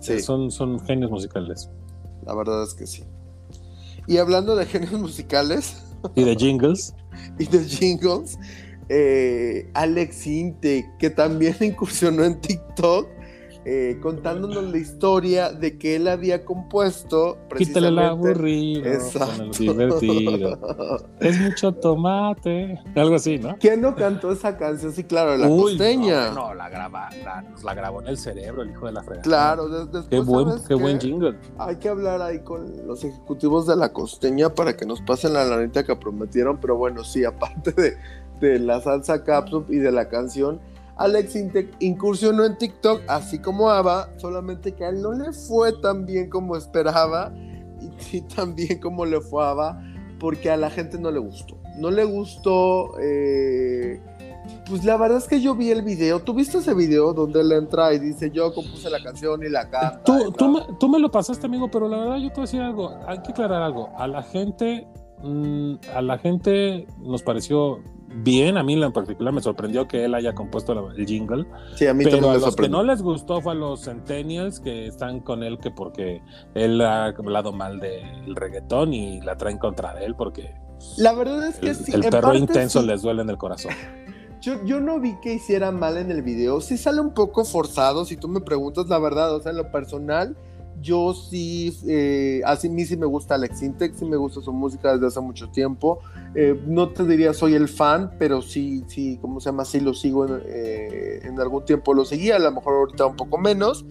Sí. Son, son genios musicales. La verdad es que sí. Y hablando de genios musicales, y de jingles. (laughs) y de jingles. Eh, Alex Inte, que también (laughs) incursionó en TikTok, eh, contándonos la historia de que él había compuesto. Quítale el aburrido. Exacto. divertido. es mucho tomate. Algo así, ¿no? ¿Quién no cantó esa canción? Sí, claro, la costeña. No, la, graba, la, la, grabó en el cerebro, el hijo de la fregada. Claro, después, qué buen, qué buen jingle. Hay que hablar ahí con los ejecutivos de la costeña para que nos pasen la lanita que prometieron. Pero bueno, sí, (laughs) aparte de, de la salsa capsup y de la canción Alex incursionó en TikTok, así como Ava, solamente que a él no le fue tan bien como esperaba (laughs) y, tan bien como le fue a Ava, porque a la gente no le gustó. No le gustó. Eh, pues la verdad es que yo vi el video. ¿Tú viste ese video donde él entra y dice yo compuse la canción y la canta? Tú, tú, me, tú me, lo pasaste, amigo, pero la verdad yo te voy a decir algo. Hay que aclarar algo. A la gente, mm, a la gente nos pareció bien. A mí en particular me sorprendió que él haya compuesto el jingle. Sí, a mí pero a los que no les gustó fue a los Centennials que están con él que porque él ha hablado mal del reggaetón y la traen contra él porque la verdad es que el, el perro intenso les duele en el corazón. Yo, yo, no vi que hiciera mal en el video. Sí sale un poco forzado, si tú me preguntas la verdad. O sea, en lo personal, yo sí, eh, así mí sí me gusta Alex Intec, sí me gusta su música desde hace mucho tiempo. Eh, no te diría soy el fan, pero sí, sí, ¿cómo se llama? Sí lo sigo, en, eh, en algún tiempo lo seguía, a lo mejor ahorita un poco menos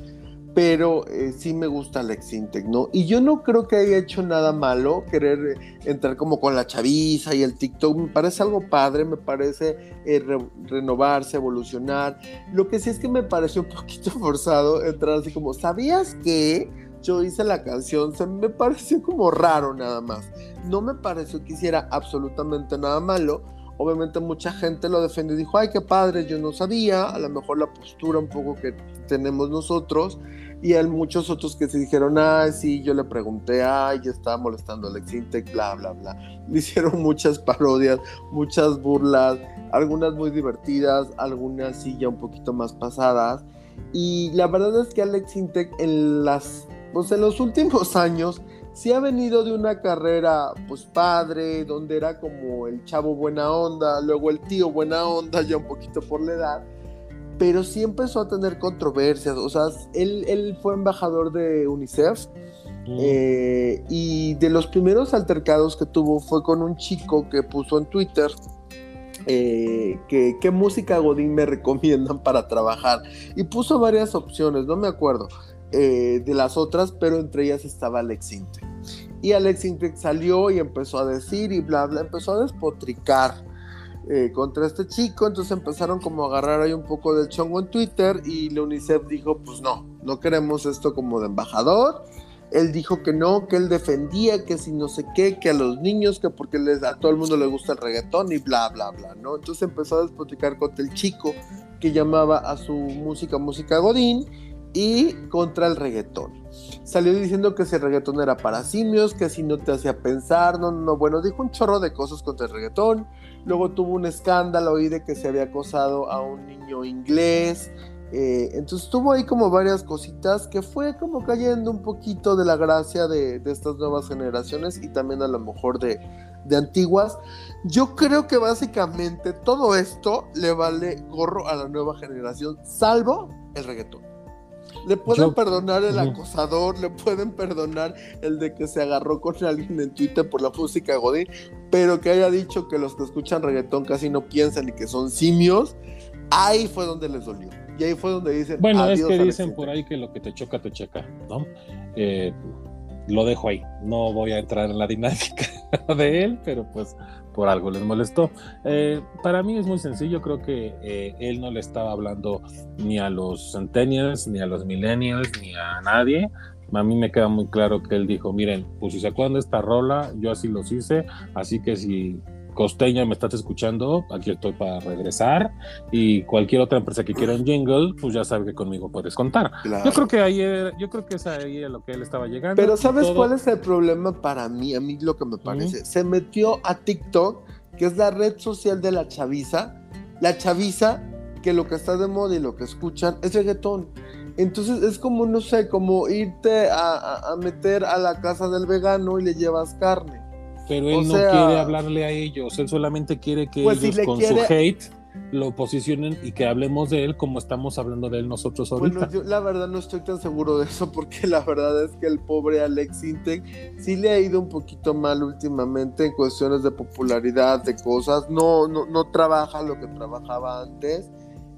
pero eh, sí me gusta Alex Intec, ¿no? Y yo no creo que haya hecho nada malo querer entrar como con la chaviza y el TikTok, me parece algo padre, me parece eh, renovarse, evolucionar. Lo que sí es que me pareció un (laughs) poquito forzado entrar así como, ¿sabías que yo hice la canción? Se me pareció como raro nada más. No me pareció que hiciera absolutamente nada malo. Obviamente mucha gente lo defendió y dijo, ay, qué padre, yo no sabía, a lo mejor la postura un poco que tenemos nosotros y hay muchos otros que se dijeron, ay, sí, yo le pregunté, ay, ya estaba molestando Alex Intec, bla, bla, bla. (laughs) Le hicieron muchas parodias, muchas burlas, algunas muy divertidas, algunas sí ya un poquito más pasadas. Y la verdad es que Alex Intec en las, pues en los últimos (laughs) años sí ha venido de una carrera pues padre, donde era como el chavo buena onda, luego el tío buena onda, ya un poquito por la edad pero sí empezó a tener controversias. O sea, él, fue embajador de UNICEF mm. eh, y de los primeros altercados que tuvo fue con un chico que puso en Twitter eh, que, qué música Godín me recomiendan para trabajar. Y puso varias opciones, no me acuerdo eh, de las otras, pero entre ellas estaba Alex Intec. Y Alex Intec salió y empezó a decir y bla, bla, empezó a despotricar. Eh, contra este chico, entonces empezaron como a agarrar ahí un poco del chongo en Twitter y la UNICEF dijo, pues no, no queremos esto como de embajador, él dijo que no, que él defendía, que si no sé qué, que a los niños, que porque les, a todo el mundo le gusta el reggaetón y bla, bla, bla, ¿no? Entonces empezó a despoticar contra el chico que llamaba a su música música Godín y contra el reggaetón. Salió diciendo que ese reggaetón era para simios, que si no te hacía pensar, no, no, bueno, dijo un chorro de cosas contra el reggaetón. Luego tuvo un escándalo ahí de que se había acosado a un niño inglés eh, entonces tuvo ahí como varias cositas que fue como cayendo un poquito de la gracia de, estas nuevas generaciones y también a lo mejor de, antiguas. Yo creo que básicamente todo esto le vale gorro a la nueva generación, salvo el reggaetón. Le pueden perdonar el acosador, le pueden perdonar el de que se agarró con alguien en Twitter por la música Godín, pero que haya dicho que los que escuchan reggaetón casi no piensan y que son simios, ahí fue donde les dolió. Y ahí fue donde dicen. Bueno, es que dicen por ahí que lo que te choca, te checa, ¿no? Eh, lo dejo ahí. No voy a entrar en la dinámica (laughs) de él, pero pues por algo les molestó. Eh, para mí es muy sencillo, creo que eh, él no le estaba hablando ni a los centennials, ni a los millennials, ni a nadie. A mí me queda muy claro que él dijo, miren, pues si se acuerdan de esta rola, yo así los hice, así que si Costeña, me estás escuchando, aquí estoy para regresar. Y cualquier otra empresa que quiera un jingle, pues ya sabe que conmigo puedes contar. Yo creo que ahí yo creo que es ahí a lo que él estaba llegando. Pero ¿sabes cuál es el problema para mí? A mí lo que me parece. Se metió a TikTok, que es la red social de la chaviza. La chaviza, que lo que está de moda y lo que escuchan es reggaetón. Entonces es como, no sé, como irte a meter a la casa del vegano y le llevas carne. Pero él no quiere hablarle a ellos, él solamente quiere que pues ellos con su hate lo posicionen y que hablemos de él como estamos hablando de él nosotros ahorita. Bueno, yo la verdad no estoy tan seguro de eso porque la verdad es que el pobre Alex Intec sí le ha ido un poquito mal últimamente en cuestiones de popularidad, de cosas, no, no, no trabaja lo que trabajaba antes.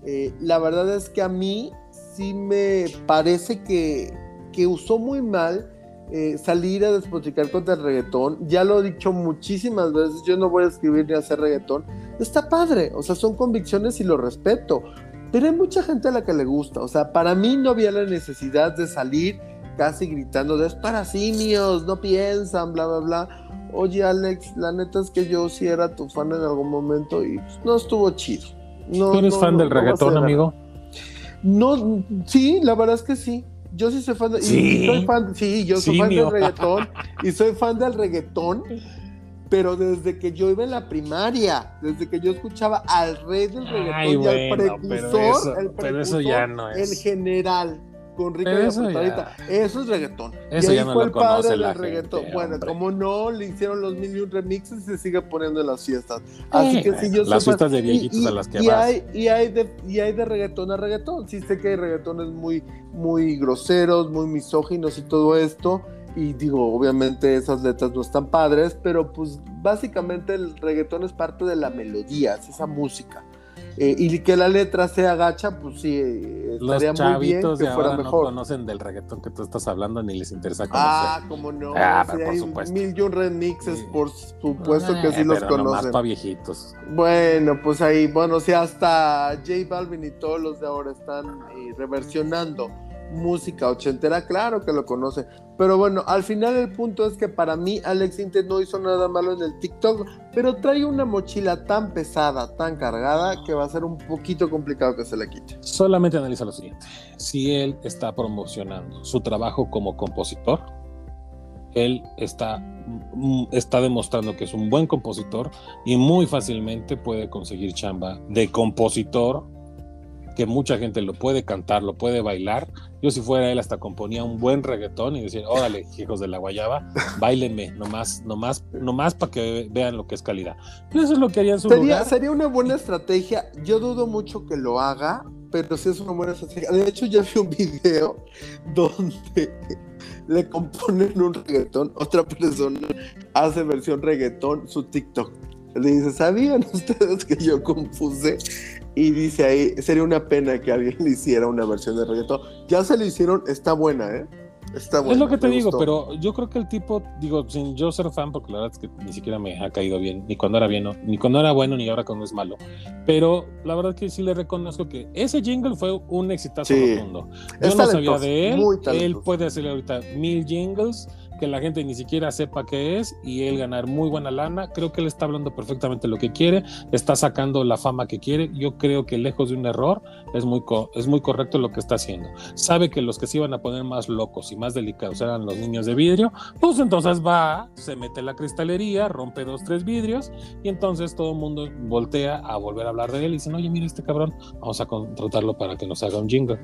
Eh, la verdad es que a mí sí me parece que, que usó muy mal eh, salir a despotricar contra el reggaetón. Ya lo he dicho muchísimas veces, yo no voy a escribir ni a hacer reggaetón. Está padre, o sea, son convicciones y lo respeto. Pero hay mucha gente a la que le gusta. O sea, para mí no había la necesidad de salir casi gritando de es para simios, no piensan, bla, bla, bla. Oye, Alex, la neta es que yo sí era tu fan en algún momento y pues, no estuvo chido. No, ¿Tú eres fan del reggaetón, amigo? No, sí, la verdad es que sí yo sí soy fan de, ¿Sí? soy fan, sí, yo soy fan del reggaetón y soy fan del reggaetón, pero desde que yo iba en la primaria, desde que yo escuchaba al rey del reggaetón y al precursor, pero eso, ya no es. el general con Rico eso, eso es reggaetón. Eso y ahí fue el padre del reggaetón. bueno, como no, le hicieron los mil y un remixes y se sigue poniendo en las fiestas. Así que si yo Las fiestas de viejitos a las que y Hay, y, hay de, y hay de reggaetón a reggaetón. Sí sé que hay reggaetones muy, muy groseros, muy misóginos y todo esto. Y digo, obviamente esas letras no están padres, pero pues básicamente el reggaetón es parte de la melodía, es esa música. Eh, y que la letra sea gacha, pues sí, eh, estaría Los muy bien que de fuera ahora mejor. no conocen del reggaetón que tú estás hablando ni les interesa conocer. Ah, como no. Ah, sí, por hay supuesto. mil y un remixes, por supuesto que sí los pero conocen. para viejitos. Bueno, pues ahí, bueno, si hasta J Balvin y todos los de ahora están eh, reversionando música ochentera, claro que lo conoce. Pero bueno, al final el punto es que para mí Alex Inte no hizo nada malo en el TikTok, pero trae una mochila tan pesada, tan cargada, que va a ser un poquito complicado que se la quite. Solamente analiza lo siguiente. Si él está promocionando su trabajo como compositor, él está, mm, está demostrando que es un buen compositor y muy fácilmente puede conseguir chamba de compositor que mucha gente lo puede cantar, lo puede bailar. Yo si fuera él hasta componía un buen reggaetón y decir, órale, hijos de la guayaba, (laughs) bailenme, nomás, nomás, nomás para que vean lo que es calidad. eso es lo que haría en su sería, lugar. Sería una buena estrategia. Yo dudo mucho que lo haga, pero sí es una buena estrategia. De hecho, ya vi un video (laughs) donde le componen un reggaetón, otra persona hace versión reggaetón su TikTok. Dice, ¿sabían (laughs) ustedes que yo compuse? Y dice ahí, sería una pena que alguien (laughs) le hiciera una versión de reggaetón. Ya se le hicieron, está buena, ¿eh? Está buena. Es lo que te digo, pero yo creo que el tipo, digo, sin yo ser fan, porque la verdad es que ni siquiera me ha caído bien, ni cuando era bien, ni cuando era bueno, ni ahora cuando es malo. Pero la verdad que sí le reconozco que ese jingle fue un exitazo sí. rotundo. Yo no sabía de él, él puede hacerle ahorita mil jingles que la gente ni siquiera sepa qué es y él ganar muy buena lana. Creo que él está hablando perfectamente lo que quiere, está sacando la fama que quiere. Yo creo que lejos de un error es muy, es muy correcto lo que está haciendo. Sabe que los que se iban a poner más locos y más delicados eran los niños de vidrio, pues entonces va, se mete la cristalería, rompe dos, tres vidrios y entonces todo el mundo voltea a volver a hablar de él y dicen, oye, mira este cabrón, vamos a contratarlo para que nos haga un jingle.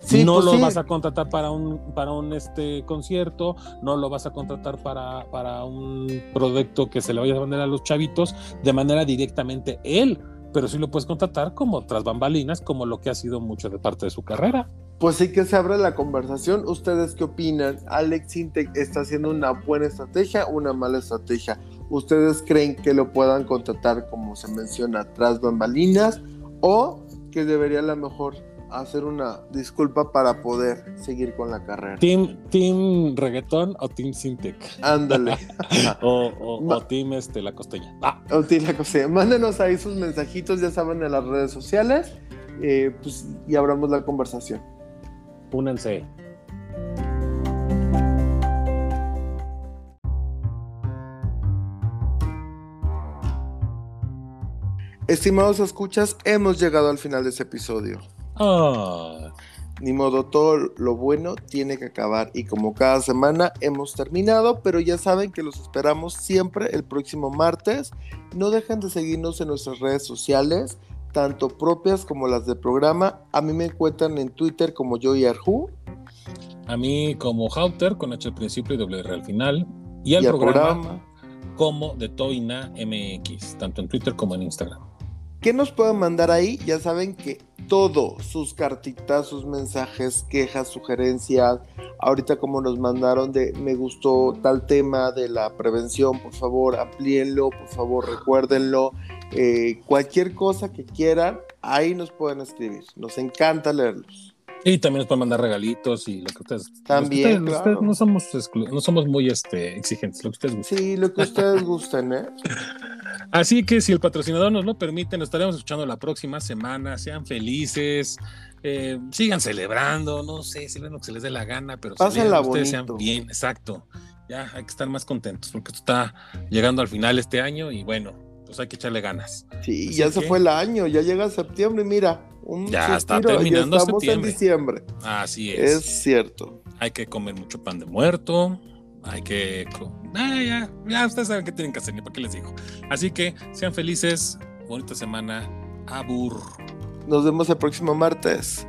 Sí, no pues lo sí. vas a contratar para un, para un este concierto, no lo vas a contratar para, para un proyecto que se le vaya a vender a los chavitos de manera directamente él, pero sí lo puedes contratar como tras bambalinas, como lo que ha sido mucho de parte de su carrera. Pues sí que se abre la conversación. ¿Ustedes qué opinan? ¿Alex Intec está haciendo una buena estrategia o una mala estrategia? ¿Ustedes creen que lo puedan contratar como se menciona tras bambalinas o que debería a lo mejor hacer una disculpa para poder seguir con la carrera. ¿Team, team reggaetón o Team Sintec? Ándale. (laughs) o, o, o, Team este, La Costeña. Ah. O Team La Costeña. Mándenos ahí sus mensajitos, ya saben, en las redes sociales eh, pues, y abramos la conversación. Únanse. Estimados escuchas, hemos llegado al final de este episodio. Oh. Ni modo, todo lo bueno tiene que acabar y como cada semana hemos terminado, pero ya saben que los esperamos siempre el próximo martes. No dejen de seguirnos en nuestras redes sociales, tanto propias como las del programa. A mí me encuentran en Twitter como Joy Arju. A mí como Hauter con H al principio y R al final. Y al, y programa, programa, como de Toina MX, tanto en Twitter como en Instagram. ¿Qué nos pueden mandar ahí? Ya saben que todo, sus cartitas, sus mensajes, quejas, sugerencias, ahorita como nos mandaron de me gustó tal tema de la prevención, por favor, amplíenlo, por favor, recuérdenlo, eh, cualquier cosa que quieran, ahí nos pueden escribir, nos encanta leerlos. Y también nos pueden mandar regalitos y lo que ustedes. También. Ustedes, claro. ustedes no, somos no somos muy este, exigentes, lo que ustedes gusten. Sí, lo que ustedes gusten, ¿eh? (laughs) Así que si el patrocinador nos lo permite, nos estaremos escuchando la próxima semana. Sean felices, eh, sigan celebrando, no sé, si ven lo que se les dé la gana, pero Pásenla ustedes sean bien, exacto. Ya hay que estar más contentos porque esto está llegando al final este año y bueno, pues hay que echarle ganas. Sí, Así ya que- se fue el año, ya llega septiembre y mira, un Ya está terminando ya estamos septiembre. en diciembre. Así es. Es cierto. Hay que comer mucho pan de muerto. Hay que. Ah, ya, ya ustedes saben qué tienen que hacer, ni para qué les digo. Así que sean felices. Bonita semana. Abur. Nos vemos el próximo martes.